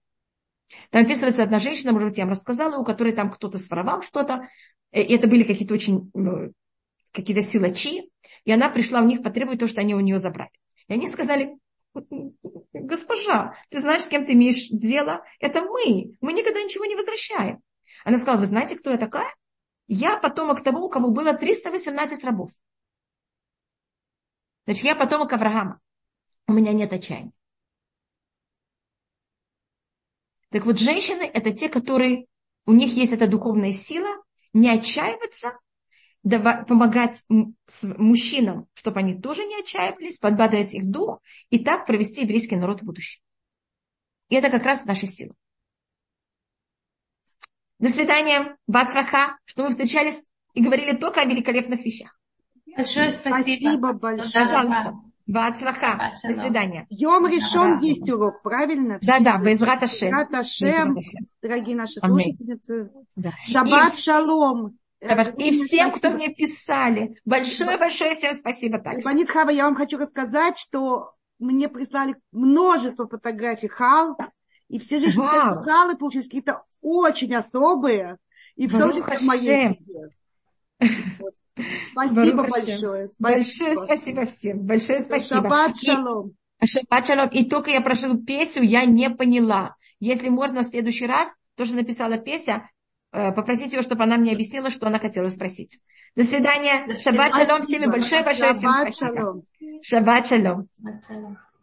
Там описывается одна женщина, может быть, я вам рассказала, у которой там кто-то своровал что-то, и это были какие-то очень, ну, какие-то силачи, и она пришла у них потребовать то, что они у нее забрали. И они сказали, госпожа, ты знаешь, с кем ты имеешь дело? Это мы, мы никогда ничего не возвращаем. Она сказала, вы знаете, кто я такая? Я потомок того, у кого было 318 рабов. Значит, я потомок Авраама. У меня нет отчаяния. Так вот, женщины – это те, которые, у них есть эта духовная сила, не отчаиваться, помогать мужчинам, чтобы они тоже не отчаивались, подбадривать их дух и так провести еврейский народ в будущем. И это как раз наша сила. До свидания, Бацраха, что мы встречались и говорили только о великолепных вещах. Большое спасибо. Спасибо большое. Пожалуйста. Бацраха. До свидания. Йом решен есть урок, правильно? Да, да, Безрат Ашем. Дорогие наши слушательницы. Шаббат шалом. И всем, кто мне писали, большое-большое всем спасибо также. Банит Хава, я вам хочу рассказать, что мне прислали множество фотографий хал, и все же халы получились какие-то очень особые, и в том числе в моей Спасибо большое. Большое спасибо всем. Большое спасибо. Шаббат шалом. Шаббат шалом. И только я прошу песню, я не поняла. Если можно в следующий раз, тоже написала песня, э, попросите ее, чтобы она мне объяснила, что она хотела спросить. До свидания. Шаббат шалом всем большое-большое всем спасибо. Шаббат шалом.